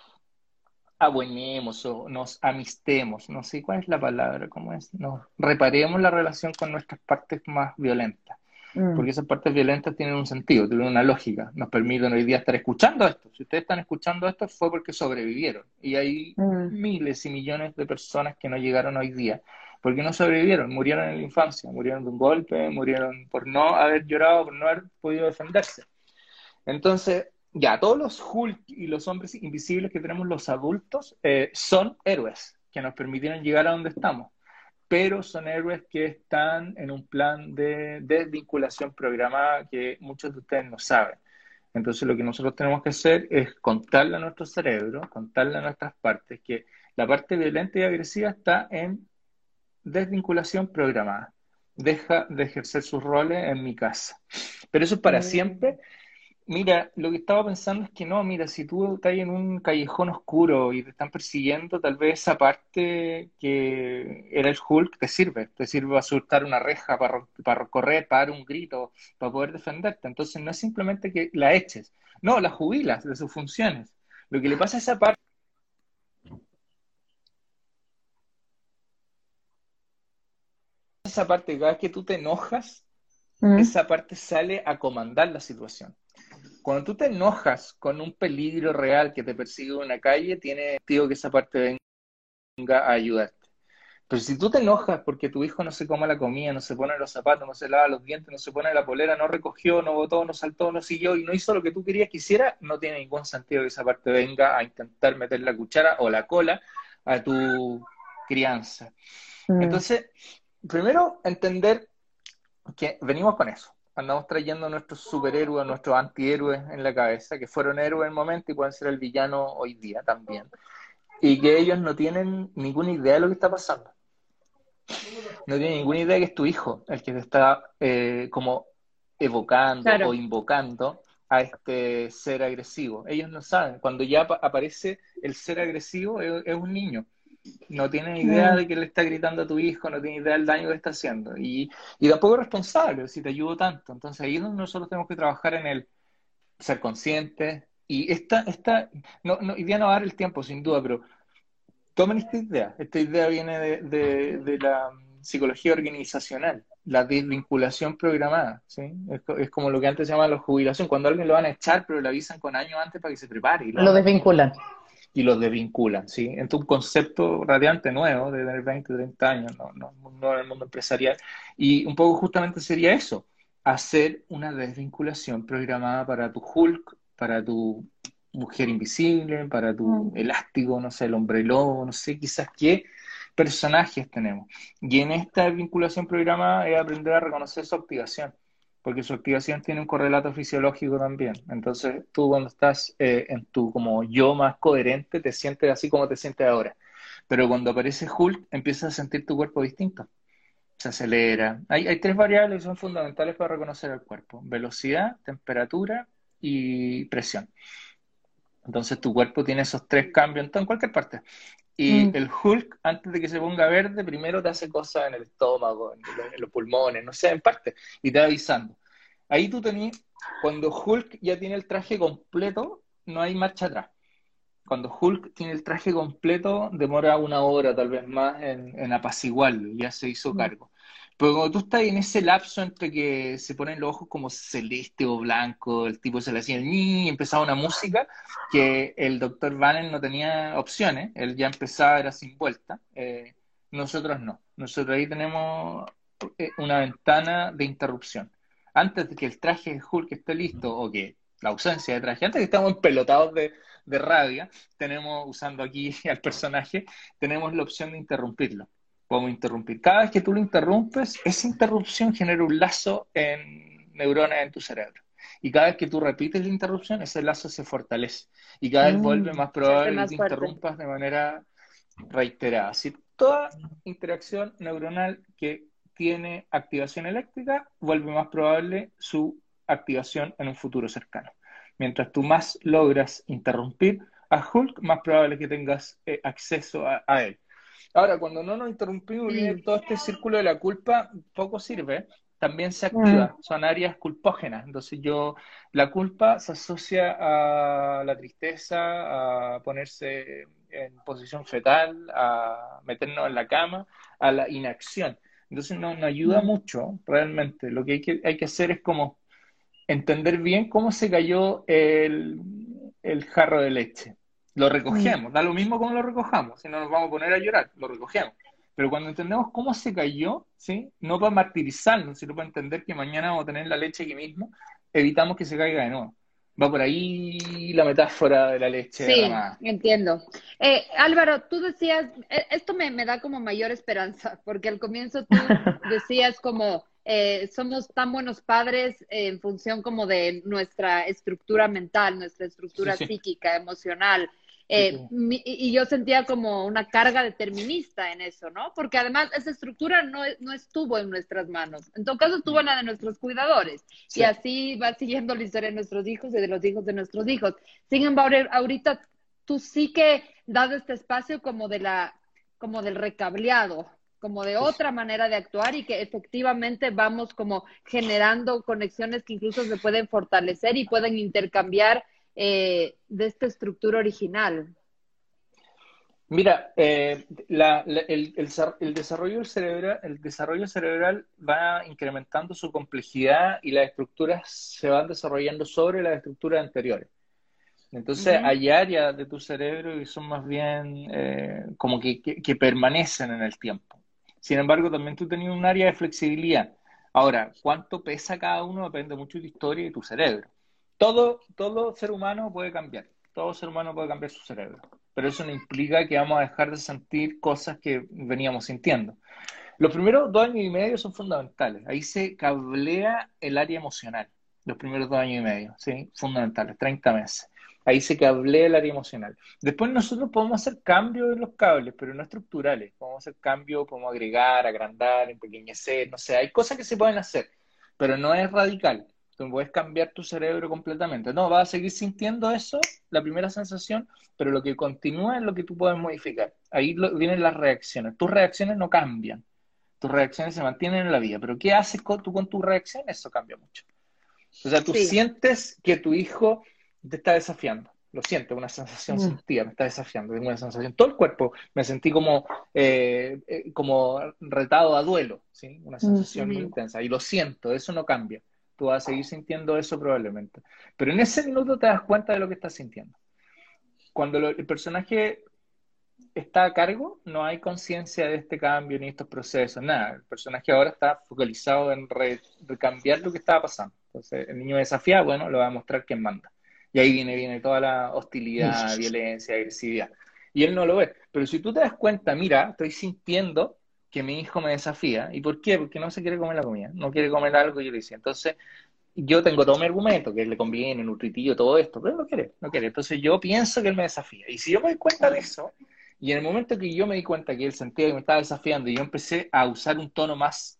abuenemos o nos amistemos, no sé cuál es la palabra, cómo es, nos reparemos la relación con nuestras partes más violentas. Mm. Porque esas partes violentas tienen un sentido, tienen una lógica, nos permiten hoy día estar escuchando esto. Si ustedes están escuchando esto fue porque sobrevivieron. Y hay mm. miles y millones de personas que no llegaron hoy día porque no sobrevivieron, murieron en la infancia, murieron de un golpe, murieron por no haber llorado, por no haber podido defenderse. Entonces, ya, todos los Hulk y los hombres invisibles que tenemos los adultos eh, son héroes que nos permitieron llegar a donde estamos, pero son héroes que están en un plan de desvinculación programada que muchos de ustedes no saben. Entonces lo que nosotros tenemos que hacer es contarle a nuestro cerebro, contarle a nuestras partes que la parte violenta y agresiva está en desvinculación programada. Deja de ejercer sus roles en mi casa. Pero eso es para siempre Mira, lo que estaba pensando es que no, mira, si tú estás en un callejón oscuro y te están persiguiendo, tal vez esa parte que era el Hulk te sirve, te sirve para soltar una reja, para, para correr, para dar un grito, para poder defenderte. Entonces no es simplemente que la eches, no, la jubilas de sus funciones. Lo que le pasa a esa parte esa parte, cada vez que tú te enojas, mm. esa parte sale a comandar la situación. Cuando tú te enojas con un peligro real que te persigue en una calle, tiene sentido que esa parte venga a ayudarte. Pero si tú te enojas porque tu hijo no se coma la comida, no se pone los zapatos, no se lava los dientes, no se pone la polera, no recogió, no botó, no saltó, no siguió y no hizo lo que tú querías que hiciera, no tiene ningún sentido que esa parte venga a intentar meter la cuchara o la cola a tu crianza. Mm. Entonces, primero entender que venimos con eso andamos trayendo a nuestros superhéroes, a nuestros antihéroes en la cabeza, que fueron héroes en el momento y pueden ser el villano hoy día también. Y que ellos no tienen ninguna idea de lo que está pasando. No tienen ninguna idea de que es tu hijo el que te está eh, como evocando o invocando a este ser agresivo. Ellos no saben. Cuando ya aparece el ser agresivo, es un niño no tiene idea de que le está gritando a tu hijo, no tiene idea del daño que está haciendo. Y, y tampoco es responsable si te ayudo tanto. Entonces ahí es donde nosotros tenemos que trabajar en el ser conscientes. Y esta, esta no, no, día no va a dar el tiempo, sin duda, pero tomen esta idea. Esta idea viene de, de, la psicología organizacional, la desvinculación programada. ¿sí? Es, como lo que antes se llama la jubilación, cuando alguien lo van a echar, pero le avisan con años antes para que se prepare. lo desvinculan y los desvinculan, ¿sí? Es un concepto radiante nuevo de tener 20, 30 años, no, no, no en el mundo empresarial. Y un poco justamente sería eso, hacer una desvinculación programada para tu Hulk, para tu mujer invisible, para tu mm. elástico, no sé, el hombre lobo, no sé, quizás qué personajes tenemos. Y en esta vinculación programada es aprender a reconocer su activación porque su activación tiene un correlato fisiológico también. Entonces, tú cuando estás eh, en tu como yo más coherente, te sientes así como te sientes ahora. Pero cuando aparece Hulk, empiezas a sentir tu cuerpo distinto. Se acelera. Hay, tres variables que son fundamentales para reconocer el cuerpo. Velocidad, temperatura y presión. Entonces tu cuerpo tiene esos tres cambios en, cualquier parte. Y mm. el Hulk, antes de que se ponga verde, primero te hace cosas en el estómago, en, los pulmones, no sé, en parte, y te va avisando. Ahí tú tenés, cuando Hulk ya tiene el traje completo, no hay marcha atrás. Cuando Hulk tiene el traje completo, demora una hora, tal vez más, en, en apaciguarlo, ya se hizo mm. cargo. Pero cuando tú estás en ese lapso entre que se ponen los ojos como celeste o blanco, el tipo se le hacía ni empezaba una música que el doctor Banner no tenía opciones, él ya empezaba, era sin vuelta. Eh, nosotros no. Nosotros ahí tenemos eh, una ventana de interrupción. Antes de que el traje de Hulk esté listo, o que la ausencia de traje, antes de que estemos empelotados de, de rabia, tenemos, usando aquí al personaje, tenemos la opción de interrumpirlo podemos interrumpir. Cada vez que tú lo interrumpes, esa interrupción genera un lazo en neuronas en tu cerebro. Y cada vez que tú repites la interrupción, ese lazo se fortalece. Y cada vez mm, vuelve más probable que te interrumpas de manera reiterada. Así, toda interacción neuronal que tiene activación eléctrica, vuelve más probable su activación en un futuro cercano. Mientras tú más logras interrumpir a Hulk, más probable que tengas eh, acceso a él. Ahora, cuando no nos interrumpimos bien todo este círculo de la culpa, poco sirve. También se activa, mm. son áreas culpógenas. Entonces yo, la culpa se asocia a la tristeza, a ponerse en posición fetal, a meternos en la cama, a la inacción. Entonces no, nos ayuda mucho realmente. Lo que hay, que hay que hacer es como entender bien cómo se cayó el, el jarro de leche. Lo recogemos, da lo mismo como lo recojamos, si no nos vamos a poner a llorar, lo recogemos. Pero cuando entendemos cómo se cayó, ¿sí? no para martirizarnos, sino para entender que mañana vamos a tener la leche aquí mismo, evitamos que se caiga de nuevo. Va por ahí la metáfora de la leche. Sí, entiendo. Eh, Álvaro, tú decías, eh, esto me, me, da como mayor esperanza, porque al comienzo tú decías como, eh, somos tan buenos padres en función como de nuestra estructura mental, nuestra estructura psíquica, emocional. Eh, y yo sentía como una carga determinista en eso, ¿no? Porque además esa estructura no, no estuvo en nuestras manos. En todo caso, estuvo en la de nuestros cuidadores. Y así va siguiendo la historia de nuestros hijos y de los hijos de nuestros hijos. Sin embargo, ahorita tú sí que das este espacio como de la como del recableado, como de otra manera de actuar y que efectivamente vamos como generando conexiones que incluso se pueden fortalecer y pueden intercambiar eh, de esta estructura original? Mira, eh, el, desarrollo cerebral, el desarrollo cerebral va incrementando su complejidad y las estructuras se van desarrollando sobre las estructuras anteriores. Entonces hay áreas de tu cerebro que son más bien eh, como que, que, permanecen en el tiempo. Sin embargo, también tú tenías un área de flexibilidad. Ahora, cuánto pesa cada uno depende mucho de tu historia y tu cerebro todo, todo ser humano puede cambiar, todo ser humano puede cambiar su cerebro, pero eso no implica que vamos a dejar de sentir cosas que veníamos sintiendo. Los primeros dos años y medio son fundamentales, ahí se cablea el área emocional, los primeros dos años y medio, ¿sí? Fundamentales, 30 meses. Ahí se cablea el área emocional. Después nosotros podemos hacer cambios en los cables, pero no estructurales. Podemos hacer cambios, podemos agregar, agrandar, empequeñecer, no sé, hay cosas que se pueden hacer, pero no es radical. Tú puedes cambiar tu cerebro completamente. No, vas a seguir sintiendo eso, la primera sensación, pero lo que continúa es lo que tú puedes modificar. Ahí vienen las reacciones. Tus reacciones no cambian. Tus reacciones se mantienen en la vida. Pero ¿qué haces tú con tu reacción? Eso cambia mucho. O sea, tú sientes que tu hijo te está desafiando. Lo sientes, una sensación mm. sentida, me está desafiando, tengo una sensación. Todo el cuerpo me sentí como, eh, eh, como retado a duelo, ¿sí? Una sensación muy intensa. Y lo siento, eso no cambia tú vas a seguir sintiendo eso probablemente. Pero en ese minuto te das cuenta de lo que estás sintiendo. Cuando el personaje está a cargo, no hay conciencia de este cambio ni estos procesos, nada. El personaje ahora está focalizado en recambiar lo que estaba pasando. Entonces, el niño desafía, bueno, lo va a mostrar quién manda. Y ahí viene, viene toda la hostilidad, violencia, agresividad. Y él no lo ve. Pero si tú te das cuenta, mira, estoy sintiendo que mi hijo me desafía. ¿Y por qué? Porque no se quiere comer la comida, no quiere comer algo, yo le decía. Entonces, yo tengo todo mi argumento, que le conviene, nutritivo, todo esto, pero no quiere, no quiere. Entonces, yo pienso que él me desafía. Y si yo me doy cuenta de eso, y en el momento que yo me di cuenta que él sentía que me estaba desafiando, y yo empecé a usar un tono más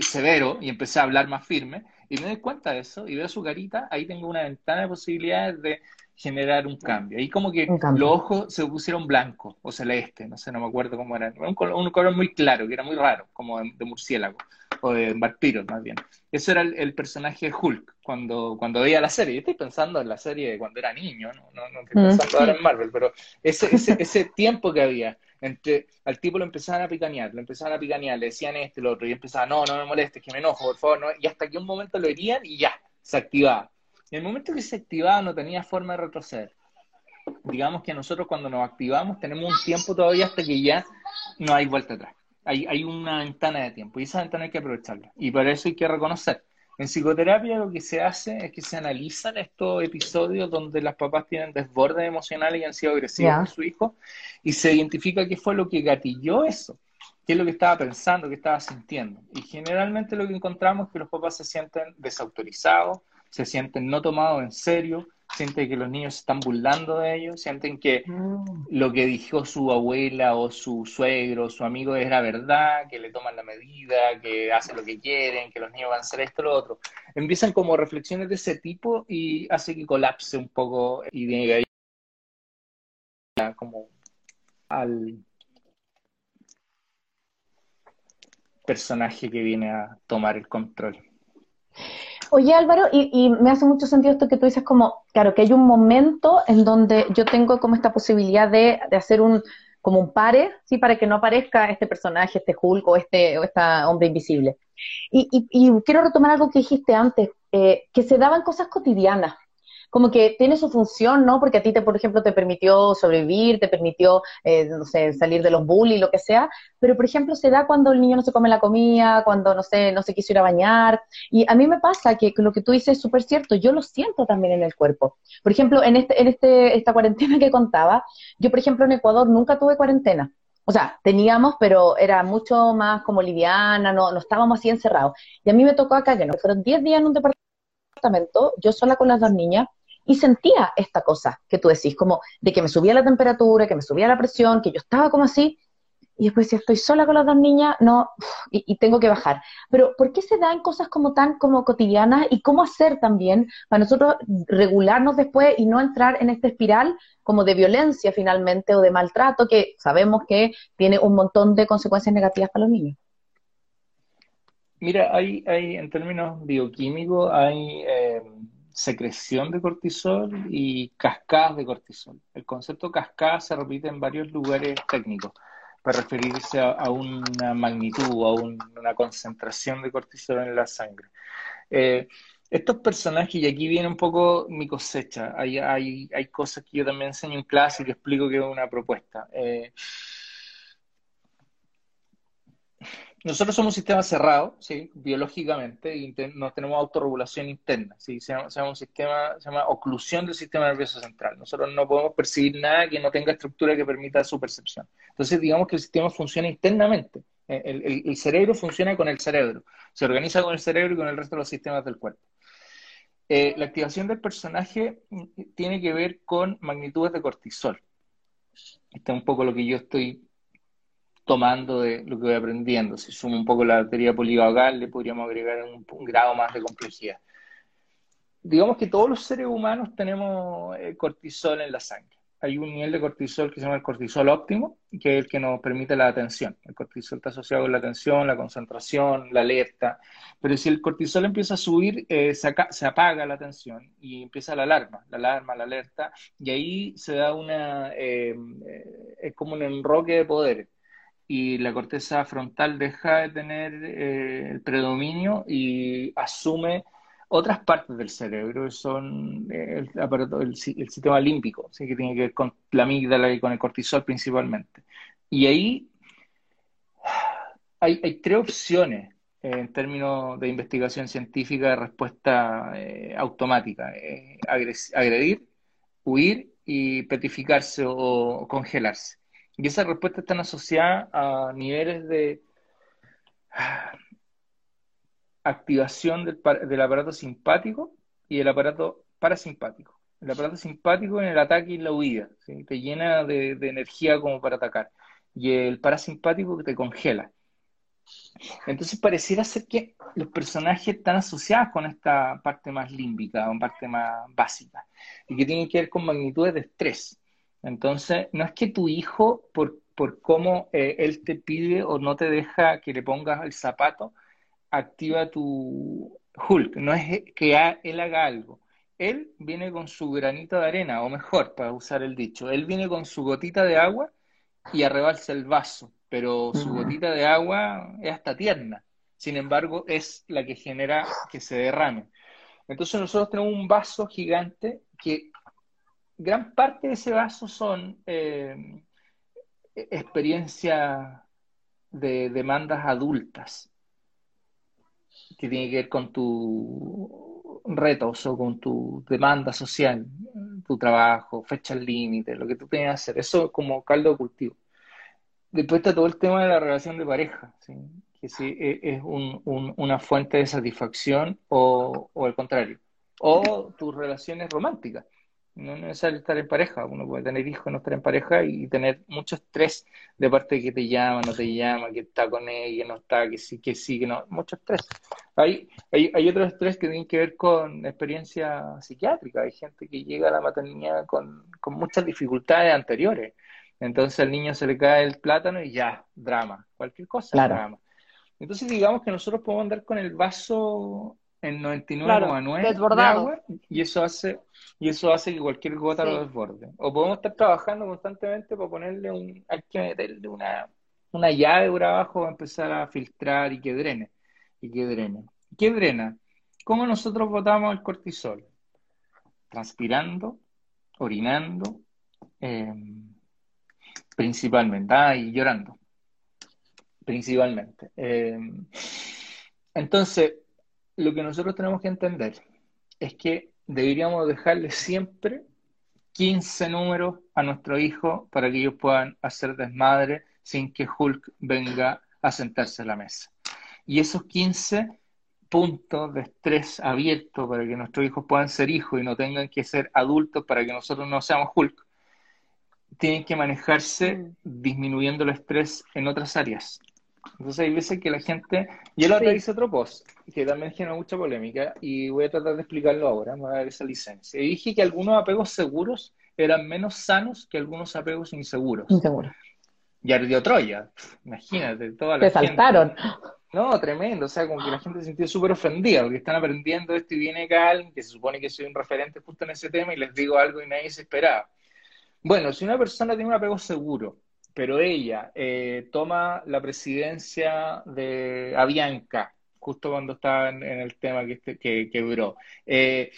severo y empecé a hablar más firme, y me doy cuenta de eso, y veo su carita, ahí tengo una ventana de posibilidades de generar un cambio. Ahí como que los ojos se pusieron blancos o celeste, no sé, no me acuerdo cómo era. Un color, un color muy claro, que era muy raro, como de, murciélago o de vampiro más bien. Eso era el, personaje Hulk cuando, cuando veía la serie. Yo estoy pensando en la serie de cuando era niño, no, no, no estoy pensando ahora en Marvel, pero ese, ese, ese tiempo que había entre al tipo lo empezaban a picanear, lo empezaban a picanear, le decían este, lo otro, y empezaba, no, no me molestes, que me enojo, por favor, no, y hasta que un momento lo herían y ya, se activaba en el momento que se activaba no tenía forma de retroceder. Digamos que nosotros cuando nos activamos tenemos un tiempo todavía hasta que ya no hay vuelta atrás. Hay, hay una ventana de tiempo y esa ventana hay que aprovecharla. Y para eso hay que reconocer. En psicoterapia lo que se hace es que se analizan estos episodios donde las papás tienen desbordes emocionales y han sido agresivos con su hijo y se identifica qué fue lo que gatilló eso, qué es lo que estaba pensando, qué estaba sintiendo. Y generalmente lo que encontramos es que los papás se sienten desautorizados, se sienten no tomados en serio, sienten que los niños se están burlando de ellos, sienten que mm. lo que dijo su abuela o su suegro o su amigo es la verdad, que le toman la medida, que hacen lo que quieren, que los niños van a hacer esto o lo otro. Empiezan como reflexiones de ese tipo y hace que colapse un poco y venga como al personaje que viene a tomar el control. Oye Álvaro, y, me hace mucho sentido esto que tú dices como, claro, que hay un momento en donde yo tengo como esta posibilidad de, hacer un, como un pare, ¿sí? Para que no aparezca este personaje, este Hulk o este, o esta hombre invisible. Y, y, quiero retomar algo que dijiste antes, eh, que se daban cosas cotidianas, como que tiene su función, ¿no? Porque a ti, te, por ejemplo, te permitió sobrevivir, te permitió, eh, no sé, salir de los bullies, lo que sea, pero, por ejemplo, se da cuando el niño no se come la comida, cuando, no sé, no se quiso ir a bañar, y a mí me pasa que lo que tú dices es súper cierto, yo lo siento también en el cuerpo. Por ejemplo, en, este, en este, esta cuarentena que contaba, yo, por ejemplo, en Ecuador nunca tuve cuarentena. O sea, teníamos, pero era mucho más como liviana, no, no estábamos así encerrados. Y a mí me tocó acá, que no, fueron 10 días en un departamento, yo sola con las dos niñas, y sentía esta cosa que tú decís, como de que me subía la temperatura, que me subía la presión, que yo estaba como así, y después si estoy sola con las dos niñas, no, y, tengo que bajar. Pero ¿por qué se dan cosas como tan como cotidianas y cómo hacer también para nosotros regularnos después y no entrar en esta espiral como de violencia finalmente o de maltrato que sabemos que tiene un montón de consecuencias negativas para los niños? Mira, hay, hay en términos bioquímicos, hay... Eh, secreción de cortisol y cascadas de cortisol. El concepto cascada se repite en varios lugares técnicos para referirse a, una magnitud, a una concentración de cortisol en la sangre. Eh, estos personajes, y aquí viene un poco mi cosecha, hay, hay, hay, cosas que yo también enseño en clase y que explico que es una propuesta. Eh, nosotros somos un sistema cerrado, ¿sí? biológicamente, y no tenemos autorregulación interna. ¿sí? Se, llama, un sistema, se llama oclusión del sistema nervioso central. Nosotros no podemos percibir nada que no tenga estructura que permita su percepción. Entonces, digamos que el sistema funciona internamente. Eh, el, cerebro funciona con el cerebro, se organiza con el cerebro y con el resto de los sistemas del cuerpo. Eh, la activación del personaje mm, tiene que ver con magnitudes de cortisol. Este es un poco lo que yo estoy tomando de lo que voy aprendiendo. Si sumo un poco la batería polivagal, le podríamos agregar un, grado más de complejidad. Digamos que todos los seres humanos tenemos eh, cortisol en la sangre. Hay un nivel de cortisol que se llama el cortisol óptimo, que es el que nos permite la atención. El cortisol está asociado con la atención, la concentración, la alerta. Pero si el cortisol empieza a subir, eh, se, apaga la atención y empieza la alarma, la alarma, la alerta, y ahí se da una, eh, es como un enroque de poderes y la corteza frontal deja de tener eh, el predominio y asume otras partes del cerebro, que son eh, el, aparato, el, sistema límbico, ¿sí? que tiene que ver con la amígdala y con el cortisol principalmente. Y ahí hay, hay tres opciones en términos de investigación científica de respuesta eh, automática. agredir, huir y petrificarse o congelarse. Y esas respuestas están asociadas a niveles de activación del, aparato simpático y el aparato parasimpático. El aparato simpático en el ataque y la huida, te llena de, energía como para atacar. Y el parasimpático que te congela. Entonces pareciera ser que los personajes están asociados con esta parte más límbica, con parte más básica, y que tienen que ver con magnitudes de estrés. Entonces, no es que tu hijo, por, por cómo eh, él te pide o no te deja que le pongas el zapato, activa tu Hulk. No es que él haga algo. Él viene con su granito de arena, o mejor, para usar el dicho, él viene con su gotita de agua y arrebalsa el vaso, pero su gotita de agua es hasta tierna. Sin embargo, es la que genera que se derrame. Entonces nosotros tenemos un vaso gigante que gran parte de ese vaso son eh, experiencias de demandas adultas que tienen que ver con tu retos o con tu demanda social, tu trabajo, fechas límite, lo que tú tienes que hacer. Eso como caldo de cultivo. Después está todo el tema de la relación de pareja, que si e, es una fuente de satisfacción o, o al contrario. O tus relaciones románticas no es necesario estar en pareja, uno puede tener hijos, no estar en pareja y tener mucho estrés de parte de que te llama, no te llama, que está con ella, que no está, que sí, que sí, que no, mucho estrés. Hay, hay, hay otro estrés que tiene que ver con experiencia psiquiátrica, hay gente que llega a la maternidad con, con muchas dificultades anteriores, entonces al niño se le cae el plátano y ya, drama, cualquier cosa, drama. Entonces digamos que nosotros podemos andar con el vaso en 99,9 de agua y eso hace y eso hace que cualquier gota lo desborde. O podemos estar trabajando constantemente para ponerle un, hay que meterle una, una llave por abajo para empezar a filtrar y que drene. Y que drene. ¿Qué drena? ¿Cómo nosotros botamos el cortisol? Transpirando, orinando, em, principalmente, ah, y llorando, principalmente. Em, entonces, lo que nosotros tenemos que entender es que deberíamos dejarle siempre 15 números a nuestro hijo para que ellos puedan hacer desmadre sin que Hulk venga a sentarse a la mesa. Y esos 15 puntos de estrés abiertos para que nuestros hijos puedan ser hijos y no tengan que ser adultos para que nosotros no seamos Hulk, tienen que manejarse mm. disminuyendo el estrés en otras áreas. Entonces hay veces que la gente, yo lo sí. otro post, que también genera mucha polémica, y voy a tratar de explicarlo ahora, me voy a dar esa licencia. Y dije que algunos apegos seguros eran menos sanos que algunos apegos inseguros. Inseguros. Y ardió Troya, imagínate, toda la Te saltaron. No, tremendo, o sea, como que la gente se sintió súper ofendida, porque están aprendiendo esto y viene Cal, que se supone que soy un referente justo en ese tema, y les digo algo y nadie se esperaba. Bueno, si una persona tiene un apego seguro, pero ella eh, toma la presidencia de Avianca, justo cuando estaba en, el tema que, este, que, que duró, eh,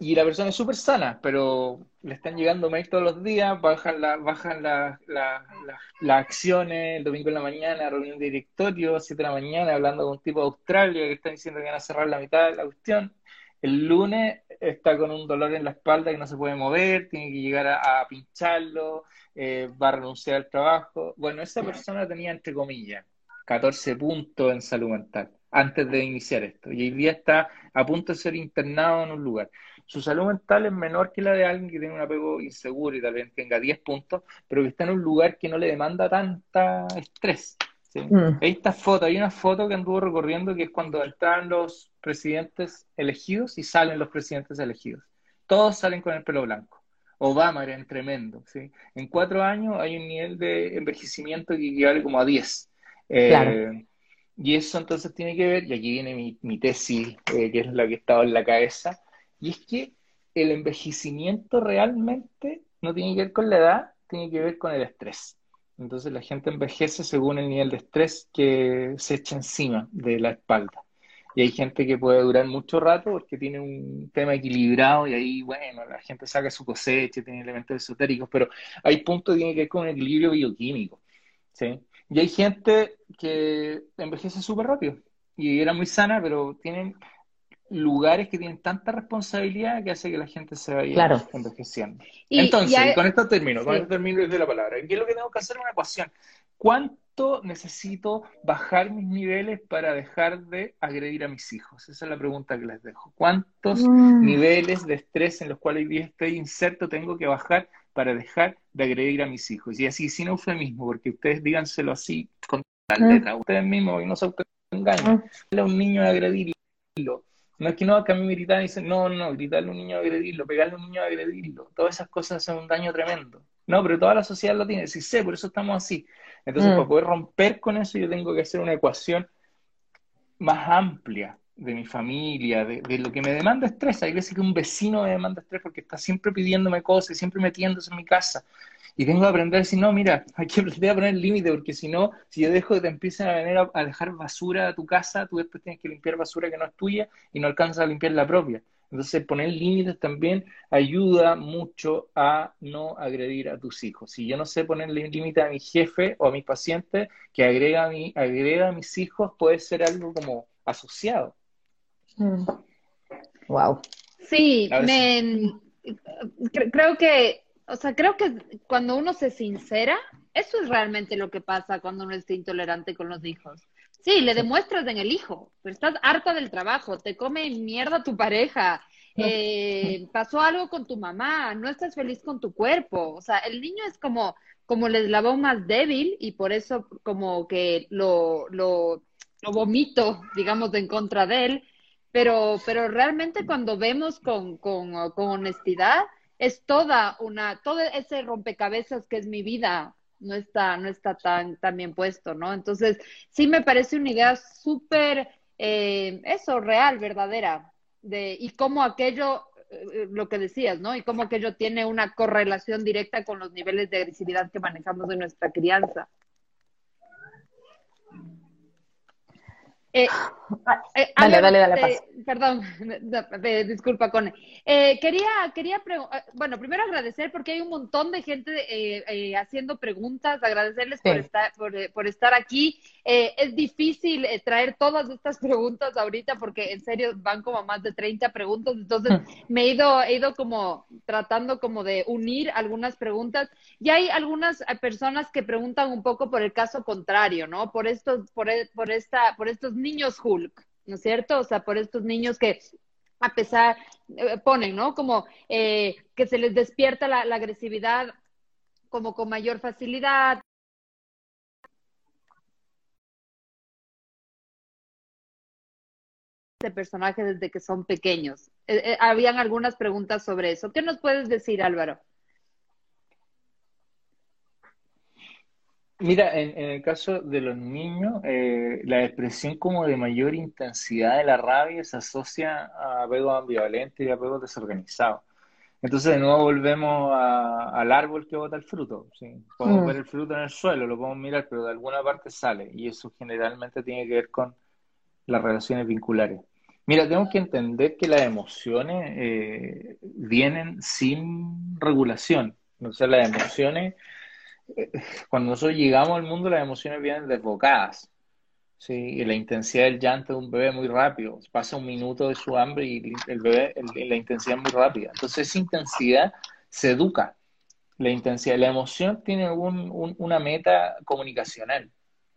y la persona es súper sana, pero le están llegando mails todos los días, bajan, la, bajan las acciones, el domingo en la mañana, reunión de directorio, 7 de la mañana, hablando con un tipo de Australia que está diciendo que van a cerrar la mitad de la cuestión. El lunes está con un dolor en la espalda que no se puede mover, tiene que llegar a, pincharlo, eh, va a renunciar al trabajo. Bueno, esa persona tenía, entre comillas, 14 puntos en salud mental antes de iniciar esto. Y hoy día está a punto de ser internado en un lugar su salud mental es menor que la de alguien que tiene un apego inseguro y tal vez tenga 10 puntos, pero que está en un lugar que no le demanda tanta estrés. Mm. Hay esta foto, hay una foto que anduvo recorriendo que es cuando están los presidentes elegidos y salen los presidentes elegidos. Todos salen con el pelo blanco. Obama era tremendo. ¿sí? En cuatro años hay un nivel de envejecimiento que equivale como a 10. Eh, y eso entonces tiene que ver, y aquí viene mi, tesis, eh, que es la que estaba en la cabeza, y es que el envejecimiento realmente no tiene que ver con la edad, tiene que ver con el estrés. Entonces la gente envejece según el nivel de estrés que se echa encima de la espalda. Y hay gente que puede durar mucho rato porque tiene un tema equilibrado y ahí, bueno, la gente saca su cosecha, tiene elementos esotéricos, pero hay puntos que tienen que ver con equilibrio bioquímico. ¿sí? Y hay gente que envejece súper rápido y era muy sana, pero tienen lugares que tienen tanta responsabilidad que hace que la gente se vaya envejeciendo. Entonces, con esto termino, con esto termino desde la palabra. ¿Qué es lo que tengo que hacer? Una ecuación. ¿Cuánto necesito bajar mis niveles para dejar de agredir a mis hijos? Esa es la pregunta que les dejo. ¿Cuántos mm. niveles de estrés en los cuales estoy inserto tengo que bajar para dejar de agredir a mis hijos? Y así, sin eufemismo, porque ustedes díganselo así, con tal mm. letra, ustedes mismos y no se autoengañen. Mm. a un niño agredirlo no es que no, que a mí me gritan y dicen, no, no, gritarle a un niño a agredirlo, pegarle a un niño a agredirlo. Todas esas cosas hacen un daño tremendo. No, pero toda la sociedad lo tiene. Sí sé, por eso estamos así. Entonces, mm. para poder romper con eso, yo tengo que hacer una ecuación más amplia de mi familia, de, de, lo que me demanda estrés. Hay veces que un vecino me demanda estrés porque está siempre pidiéndome cosas, siempre metiéndose en mi casa. Y tengo que aprender a decir, no, mira, hay que aprender a poner límite, porque si no, si yo dejo que te empiecen a venir a, dejar basura a tu casa, tú después tienes que limpiar basura que no es tuya y no alcanzas a limpiar la propia. Entonces, poner límites también ayuda mucho a no agredir a tus hijos. Si yo no sé poner límite a mi jefe o a mis pacientes, que agrega a, mi, agrega a mis hijos puede ser algo como asociado. Wow. Sí, me, creo que o sea, creo que cuando uno se sincera, eso es realmente lo que pasa cuando uno está intolerante con los hijos. Sí, le demuestras en el hijo, pero estás harta del trabajo, te come mierda tu pareja, eh, pasó algo con tu mamá, no estás feliz con tu cuerpo. O sea, el niño es como, como el eslabón más débil y por eso como que lo, lo, lo vomito, digamos, en contra de él. Pero, pero realmente cuando vemos con, con, honestidad, es toda una, todo ese rompecabezas que es mi vida, no está, no está tan, tan bien puesto, ¿no? Entonces, sí me parece una idea súper eh, eso, real, verdadera, de, y cómo aquello, eh, lo que decías, ¿no? Y cómo aquello tiene una correlación directa con los niveles de agresividad que manejamos en nuestra crianza. Eh, eh, dale, dale, dale, Perdón, disculpa, Cone. Eh, quería, quería bueno, primero agradecer porque hay un montón de gente haciendo preguntas, agradecerles por, estar, por, estar aquí. es difícil traer todas estas preguntas ahorita porque en serio van como más de 30 preguntas, entonces hmm. me he ido, he ido como tratando como de unir algunas preguntas y hay algunas personas que preguntan un poco por el caso contrario, ¿no? Por estos, por, por esta, por estos niños Hulk, ¿no es cierto? O sea, por estos niños que a pesar, eh, ponen, ¿no? Como eh, que se les despierta la, agresividad como con mayor facilidad, de personaje desde que son pequeños. Eh, habían algunas preguntas sobre eso. ¿Qué nos puedes decir, Álvaro? Mira, en, el caso de los niños, eh, la expresión como de mayor intensidad de la rabia se asocia a apegos ambivalentes y apegos desorganizados. Entonces, de nuevo volvemos al árbol que bota el fruto. ¿sí? Podemos mm. ver el fruto en el suelo, lo podemos mirar, pero de alguna parte sale. Y eso generalmente tiene que ver con las relaciones vinculares. Mira, tenemos que entender que las emociones eh, vienen sin regulación. O sea, las emociones cuando nosotros llegamos al mundo, las emociones vienen desbocadas. ¿sí? Y la intensidad del llanto de un bebé es muy rápido. Pasa un minuto de su hambre y el bebé, la intensidad es muy rápida. Entonces, esa intensidad se educa. La intensidad, la emoción tiene una meta comunicacional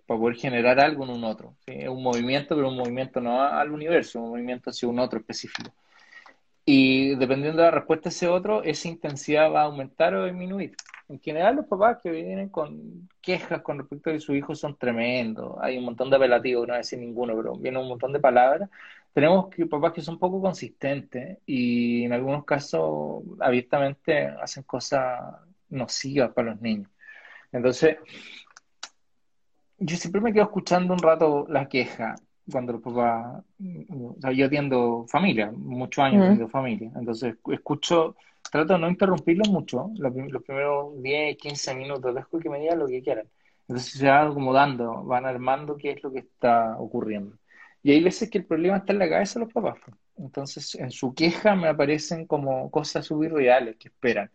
para poder generar algo en un otro. Un movimiento, pero un movimiento no al universo, un movimiento hacia un otro específico. Y dependiendo de la respuesta a ese otro, esa intensidad va a aumentar o disminuir. En general, los papás que vienen con quejas con respecto a que sus hijos son tremendos, hay un montón de apelativos, no voy a decir ninguno, pero viene un montón de palabras. Tenemos que, papás que son poco consistentes y en algunos casos abiertamente hacen cosas nocivas para los niños. Entonces, yo siempre me quedo escuchando un rato la queja cuando los papás, o sea, yo atiendo familia, muchos años atiendo familia, entonces escucho trato de no interrumpirlos mucho, los, primeros 10, 15 minutos, dejo que me digan lo que quieran. Entonces se van acomodando, van armando qué es lo que está ocurriendo. Y hay veces que el problema está en la cabeza de los papás. Entonces en su queja me aparecen como cosas subirreales que esperan.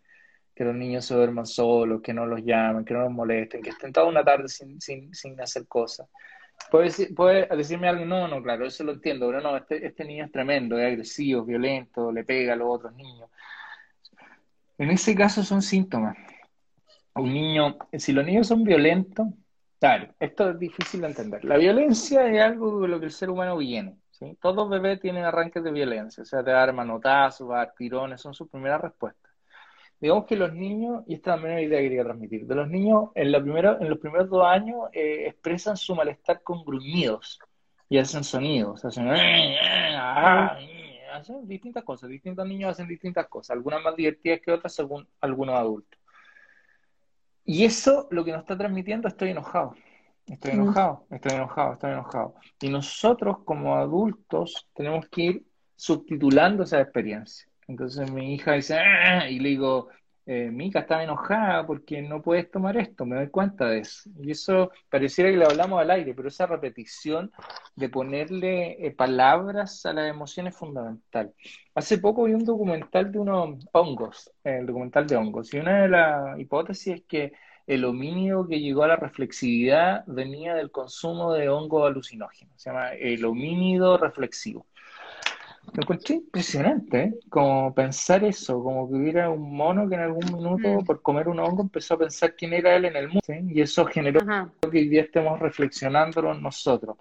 Que los niños se duerman solos, que no los llamen, que no los molesten, que estén toda una tarde sin, sin, sin hacer cosas. Puede, puede, decirme algo, no, no, claro, eso lo entiendo, pero no, este, este niño es tremendo, es agresivo, violento, le pega a los otros niños. En ese caso son síntomas. Un niño, si los niños son violentos, claro, esto es difícil de entender. La violencia es algo de lo que el ser humano viene. ¿sí? Todos bebés tienen arranques de violencia, o sea, te dar manotazos, dar tirones, son sus primeras respuestas. Digamos que los niños, y esta es la idea que quería transmitir, de los niños en, los primeros dos años eh, expresan su malestar con gruñidos y hacen sonidos, hacen... Ah, hacen distintas cosas, distintos niños hacen distintas cosas, algunas más divertidas que otras según algunos adultos. Y eso lo que nos está transmitiendo, estoy enojado, estoy enojado, estoy enojado, estoy enojado. Y nosotros como adultos tenemos que ir subtitulando esa experiencia. Entonces mi hija dice, ah", y le digo, eh, Mica estaba enojada porque no puedes tomar esto, me doy cuenta de eso. Y eso pareciera que le hablamos al aire, pero esa repetición de ponerle eh, palabras a las emociones es fundamental. Hace poco vi un documental de unos hongos, el documental de hongos, y una de las hipótesis es que el homínido que llegó a la reflexividad venía del consumo de hongos alucinógenos, se llama el homínido reflexivo. Me encontré impresionante, ¿eh? como pensar eso, como que hubiera un mono que en algún minuto, por comer un hongo, empezó a pensar quién era él en el mundo, y eso generó que hoy día estemos reflexionándolo nosotros.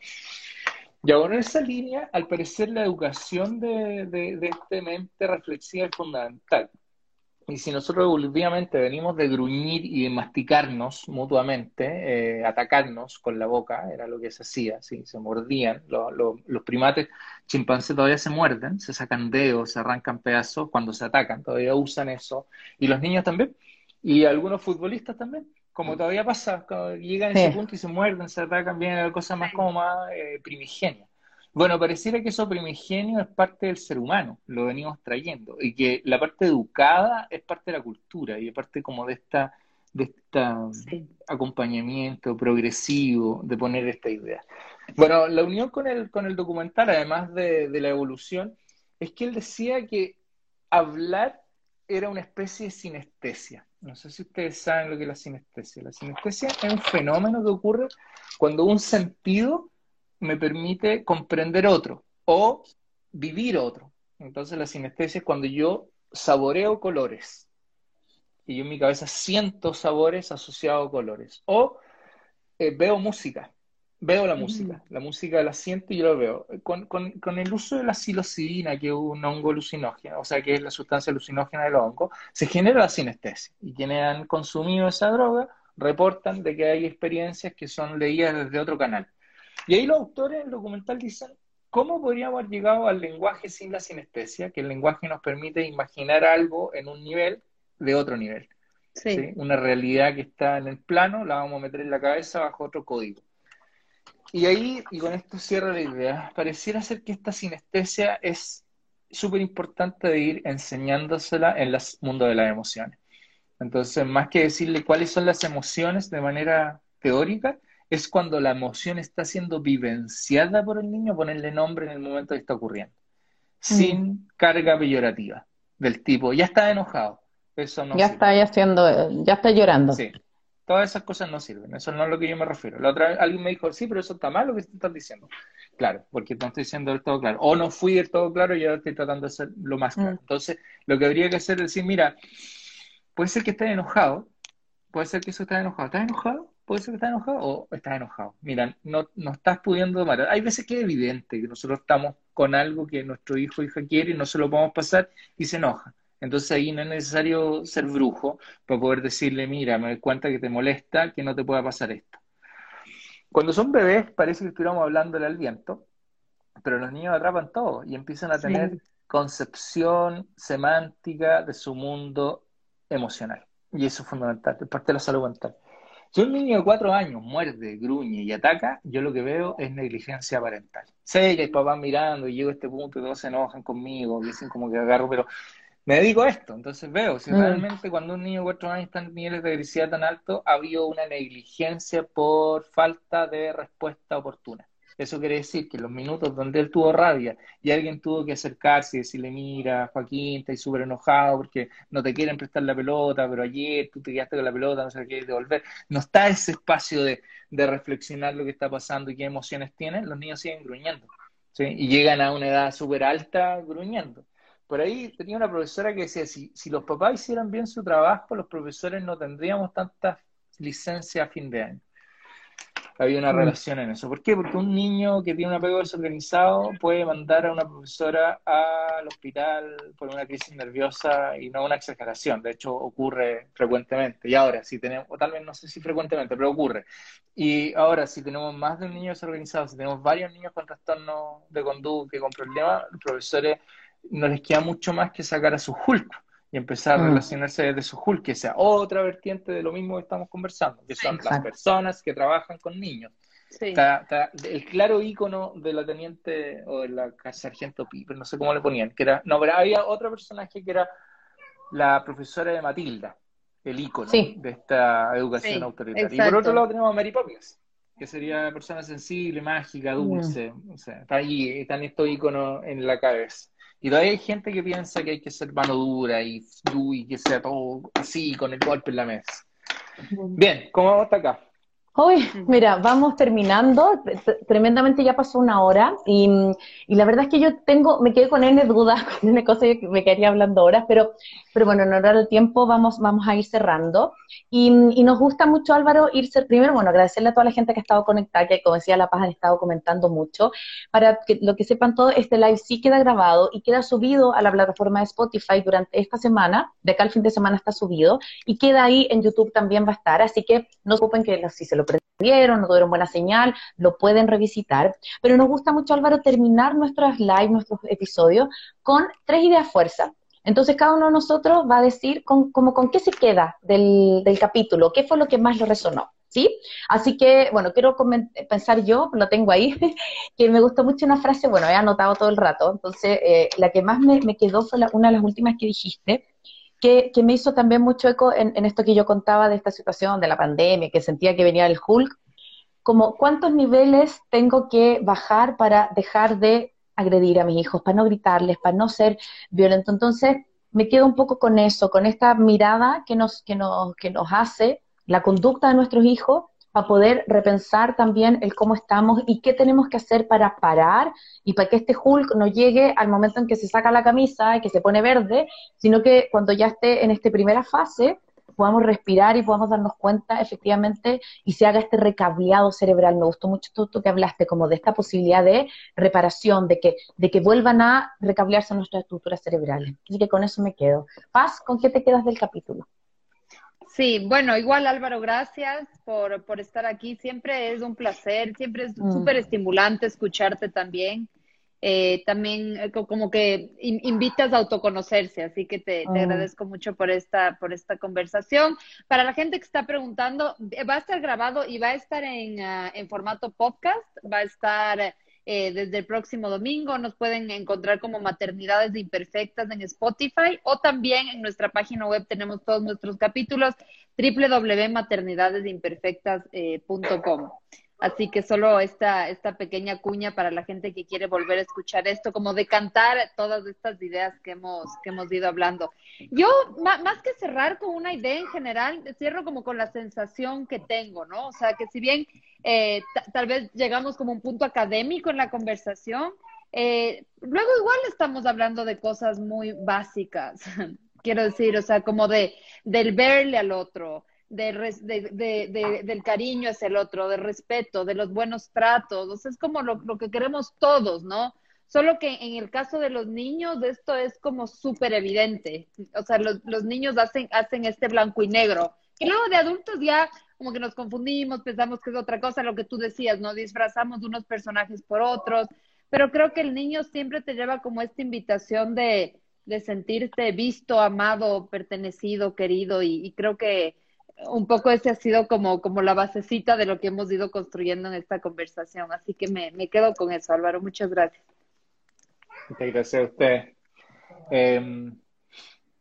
Y ahora en esa línea, al parecer la educación de, de, de esta mente reflexiva es fundamental. Y si nosotros evolutivamente venimos de gruñir y de masticarnos mutuamente, eh, atacarnos con la boca, era lo que se hacía, ¿sí? se mordían. los primates chimpancés todavía se muerden, se sacan dedos, se arrancan pedazos cuando se atacan, todavía usan eso. Y los niños también. Y algunos futbolistas también, como todavía pasa, llegan a ese punto y se muerden, se atacan, viene la cosa más como más eh, primigenia. Bueno, pareciera que eso primigenio es parte del ser humano, lo venimos trayendo, y que la parte educada es parte de la cultura y es parte como de esta de este acompañamiento progresivo de poner esta idea. Bueno, la unión con el, con el documental, además de, de la evolución, es que él decía que hablar era una especie de sinestesia. No sé si ustedes saben lo que es la sinestesia. La sinestesia es un fenómeno que ocurre cuando un sentido me permite comprender otro o vivir otro. Entonces la sinestesia es cuando yo saboreo colores y yo en mi cabeza siento sabores asociados a colores. O eh, veo música, veo la música, la música la siento y yo la veo. Con, con, el uso de la psilocibina, que es un hongo alucinógeno, o sea, que es la sustancia alucinógena del hongo, se genera la sinestesia. Y quienes han consumido esa droga reportan de que hay experiencias que son leídas desde otro canal. Y ahí los autores del documental dicen, ¿cómo podríamos haber llegado al lenguaje sin la sinestesia? Que el lenguaje nos permite imaginar algo en un nivel de otro nivel. Sí. Una realidad que está en el plano, la vamos a meter en la cabeza bajo otro código. Y ahí, y con esto cierro la idea, pareciera ser que esta sinestesia es súper importante de ir enseñándosela en el mundo de las emociones. Entonces, más que decirle cuáles son las emociones de manera teórica, es cuando la emoción está siendo vivenciada por el niño, ponerle nombre en el momento que está ocurriendo, sin mm. carga peyorativa, del tipo, ya está enojado, ya está haciendo, ya está llorando. Sí. Todas esas cosas no sirven, eso no es lo que yo me refiero. La otra alguien me dijo, sí, pero eso está mal lo que estás diciendo. Claro, porque no estoy diciendo del todo claro. O no fui del todo claro y ahora estoy tratando de ser lo más claro. Mm. Entonces, lo que habría que hacer es decir, mira, puede ser que estés enojado, puede ser que eso esté enojado. ¿Estás enojado? Puede ser que estás enojado o estás enojado. Mira, no, no estás pudiendo tomar. Hay veces que es evidente que nosotros estamos con algo que nuestro hijo o hija quiere y no se lo podemos pasar y se enoja. Entonces ahí no es necesario ser brujo para poder decirle, mira, me doy cuenta que te molesta, que no te pueda pasar esto. Cuando son bebés parece que estuviéramos hablándole al viento, pero los niños atrapan todo y empiezan a tener concepción semántica de su mundo emocional. Y eso es fundamental, es parte de la salud mental. Si un niño de cuatro años muerde, gruñe y ataca, yo lo que veo es negligencia parental. Sé que hay papás mirando y llego a este punto y todos se enojan conmigo, dicen como que agarro, pero me dedico a esto, entonces veo si mm. realmente cuando un niño de cuatro años está en niveles de agresividad tan altos, ha habido una negligencia por falta de respuesta oportuna. Eso quiere decir que los minutos donde él tuvo rabia y alguien tuvo que acercarse y decirle, mira, Joaquín, estás súper enojado porque no te quieren prestar la pelota, pero ayer tú te quedaste con la pelota, no se la quieres devolver. No está ese espacio de, de reflexionar lo que está pasando y qué emociones tienen, los niños siguen gruñendo. ¿sí? Y llegan a una edad súper alta gruñendo por ahí tenía una profesora que decía, si, si los papás hicieran bien su trabajo, los profesores no tendríamos tantas licencias a fin de año. Había una mm. relación en eso. ¿Por qué? Porque un niño que tiene un apego desorganizado puede mandar a una profesora al hospital por una crisis nerviosa y no una exageración. De hecho, ocurre frecuentemente. Y ahora, si tenemos, o tal vez no sé si frecuentemente, pero ocurre. Y ahora, si tenemos más de un niño desorganizado, si tenemos varios niños con trastornos de conducta y con problemas, los profesores no les queda mucho más que sacar a su Hulk y empezar a mm. relacionarse desde su Hulk, que sea otra vertiente de lo mismo que estamos conversando, que son las personas que trabajan con niños. el claro ícono de la teniente o de la sargento Piper, no sé cómo le ponían, que era, no, pero había otro personaje que era la profesora de Matilda, el ícono de esta educación autoritaria. Y por otro lado tenemos a Mary Poppins, que sería persona sensible, mágica, dulce, o sea, está ahí, están estos íconos en la cabeza. Y todavía hay gente que piensa que hay que ser mano dura y, y que sea todo así, con el golpe en la mesa. Bien, ¿cómo vamos hasta acá? Uy, mira, vamos terminando. Tremendamente ya pasó una hora y, la verdad es que yo tengo, me quedé con N dudas, con N cosas que me quedaría hablando horas, pero, pero bueno, en honor al tiempo vamos, vamos a ir cerrando. Y, nos gusta mucho, Álvaro, irse primero, bueno, agradecerle a toda la gente que ha estado conectada, que como decía La Paz han estado comentando mucho. Para que lo que sepan todos, este live sí queda grabado y queda subido a la plataforma de Spotify durante esta semana, de acá al fin de semana está subido, y queda ahí en YouTube también va a estar, así que no se preocupen que si se lo vieron, no tuvieron buena señal, lo pueden revisitar. Pero nos gusta mucho, Álvaro, terminar nuestras live, nuestros episodios, con tres ideas fuerza. Entonces cada uno de nosotros va a decir con, como con qué se queda del, del capítulo, qué fue lo que más le resonó. ¿sí? Así que, bueno, quiero pensar yo, lo tengo ahí, que me gustó mucho una frase, bueno, he anotado todo el rato, entonces eh, la que más me, quedó fue una de las últimas que dijiste, que, me hizo también mucho eco en, en, esto que yo contaba de esta situación de la pandemia, que sentía que venía el Hulk, como cuántos niveles tengo que bajar para dejar de agredir a mis hijos, para no gritarles, para no ser violento. Entonces, me quedo un poco con eso, con esta mirada que nos, que nos, que nos hace la conducta de nuestros hijos para poder repensar también el cómo estamos y qué tenemos que hacer para parar y para que este Hulk no llegue al momento en que se saca la camisa y que se pone verde, sino que cuando ya esté en esta primera fase podamos respirar y podamos darnos cuenta efectivamente y se haga este recableado cerebral. Me gustó mucho todo esto que hablaste, como de esta posibilidad de reparación, de que, de que vuelvan a recablearse nuestras estructuras cerebrales. Así que con eso me quedo. Paz, ¿con qué te quedas del capítulo? Sí, bueno, igual Álvaro, gracias por, por estar aquí. Siempre es un placer, siempre es mm. súper estimulante escucharte también. Eh, también eh, como que invitas a autoconocerse, así que te, te, mm. agradezco mucho por esta, por esta conversación. Para la gente que está preguntando, eh, va a estar grabado y va a estar en, ah, en formato podcast, va a estar eh, desde el próximo domingo. Nos pueden encontrar como Maternidades Imperfectas en Spotify o también en nuestra página web tenemos todos nuestros capítulos www.maternidadesimperfectas.com. Así que solo esta, esta pequeña cuña para la gente que quiere volver a escuchar esto, como decantar todas estas ideas que hemos, que hemos ido hablando. Yo, más que cerrar con una idea en general, cierro como con la sensación que tengo, ¿no? O sea, que si bien eh, tal vez llegamos como un punto académico en la conversación, eh, luego igual estamos hablando de cosas muy básicas, quiero decir, o sea, como de del verle al otro, de, del cariño hacia el otro, de respeto, de los buenos tratos, o sea, es como lo, que queremos todos, ¿no? Solo que en el caso de los niños esto es como súper evidente, o sea, los, niños hacen, hacen este blanco y negro, y luego de adultos ya como que nos confundimos, pensamos que es otra cosa, lo que tú decías, ¿no? Disfrazamos unos personajes por otros, pero creo que el niño siempre te lleva como esta invitación de, de sentirte visto, amado, pertenecido, querido, y creo que un poco ese ha sido como, como la basecita de lo que hemos ido construyendo en esta conversación. Así que me, me quedo con eso, Álvaro. Muchas gracias. Muchas gracias a usted. Eh,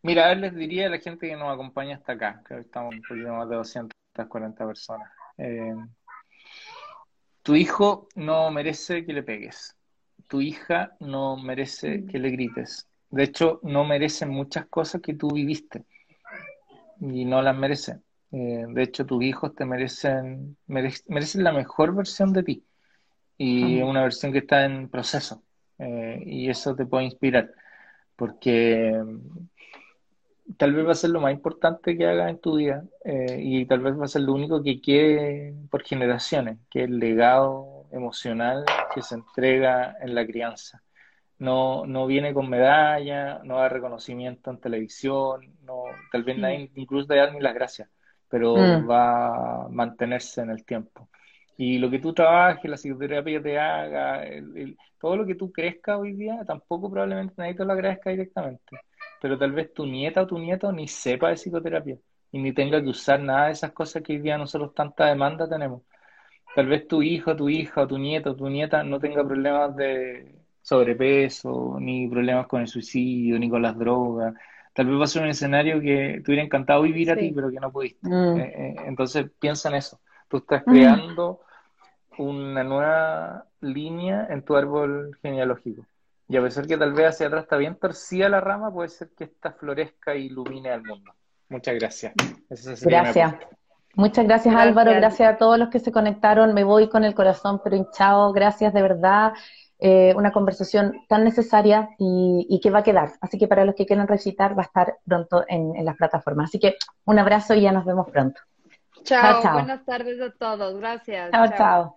mira, les diría a la gente que nos acompaña hasta acá, que estamos un poquito más de 240 personas. Eh, tu hijo no merece que le pegues. Tu hija no merece que le grites. De hecho, no merecen muchas cosas que tú viviste y no las merecen. Eh, de hecho, tus hijos te merecen, merecen la mejor versión de ti y una versión que está en proceso. Eh, y eso te puede inspirar, porque mm, tal vez va a ser lo más importante que hagas en tu vida eh, y tal vez va a ser lo único que quede por generaciones, que es el legado emocional que se entrega en la crianza. No, no viene con medalla, no da reconocimiento en televisión, no, tal vez nadie incluso te da ni las gracias pero mm. va a mantenerse en el tiempo. Y lo que tú trabajes, la psicoterapia te haga, todo lo que tú crezcas hoy día, tampoco probablemente nadie te lo agradezca directamente. Pero tal vez tu nieta o tu nieto ni sepa de psicoterapia y ni tenga que usar nada de esas cosas que hoy día nosotros tanta demanda tenemos. Tal vez tu hijo, tu hija, o tu nieto, tu nieta no tenga problemas de sobrepeso, ni problemas con el suicidio, ni con las drogas, tal vez va a ser un escenario que te hubiera encantado vivir a ti, pero que no pudiste. Mm. Eh, eh, entonces piensa en eso. Tú estás mm. creando una nueva línea en tu árbol genealógico. Y a pesar que tal vez hacia atrás está bien torcida la rama, puede ser que esta florezca e ilumine al mundo. Muchas gracias. gracias. Muchas gracias, Álvaro. Gracias a todos los que se conectaron. Me voy con el corazón pero hinchado. Gracias de verdad. Eh, una conversación tan necesaria y, que va a quedar. Así que para los que quieran recitar, va a estar pronto en, en las plataformas. Así que un abrazo y ya nos vemos pronto. Chao, buenas tardes a todos. Gracias. chao. chao.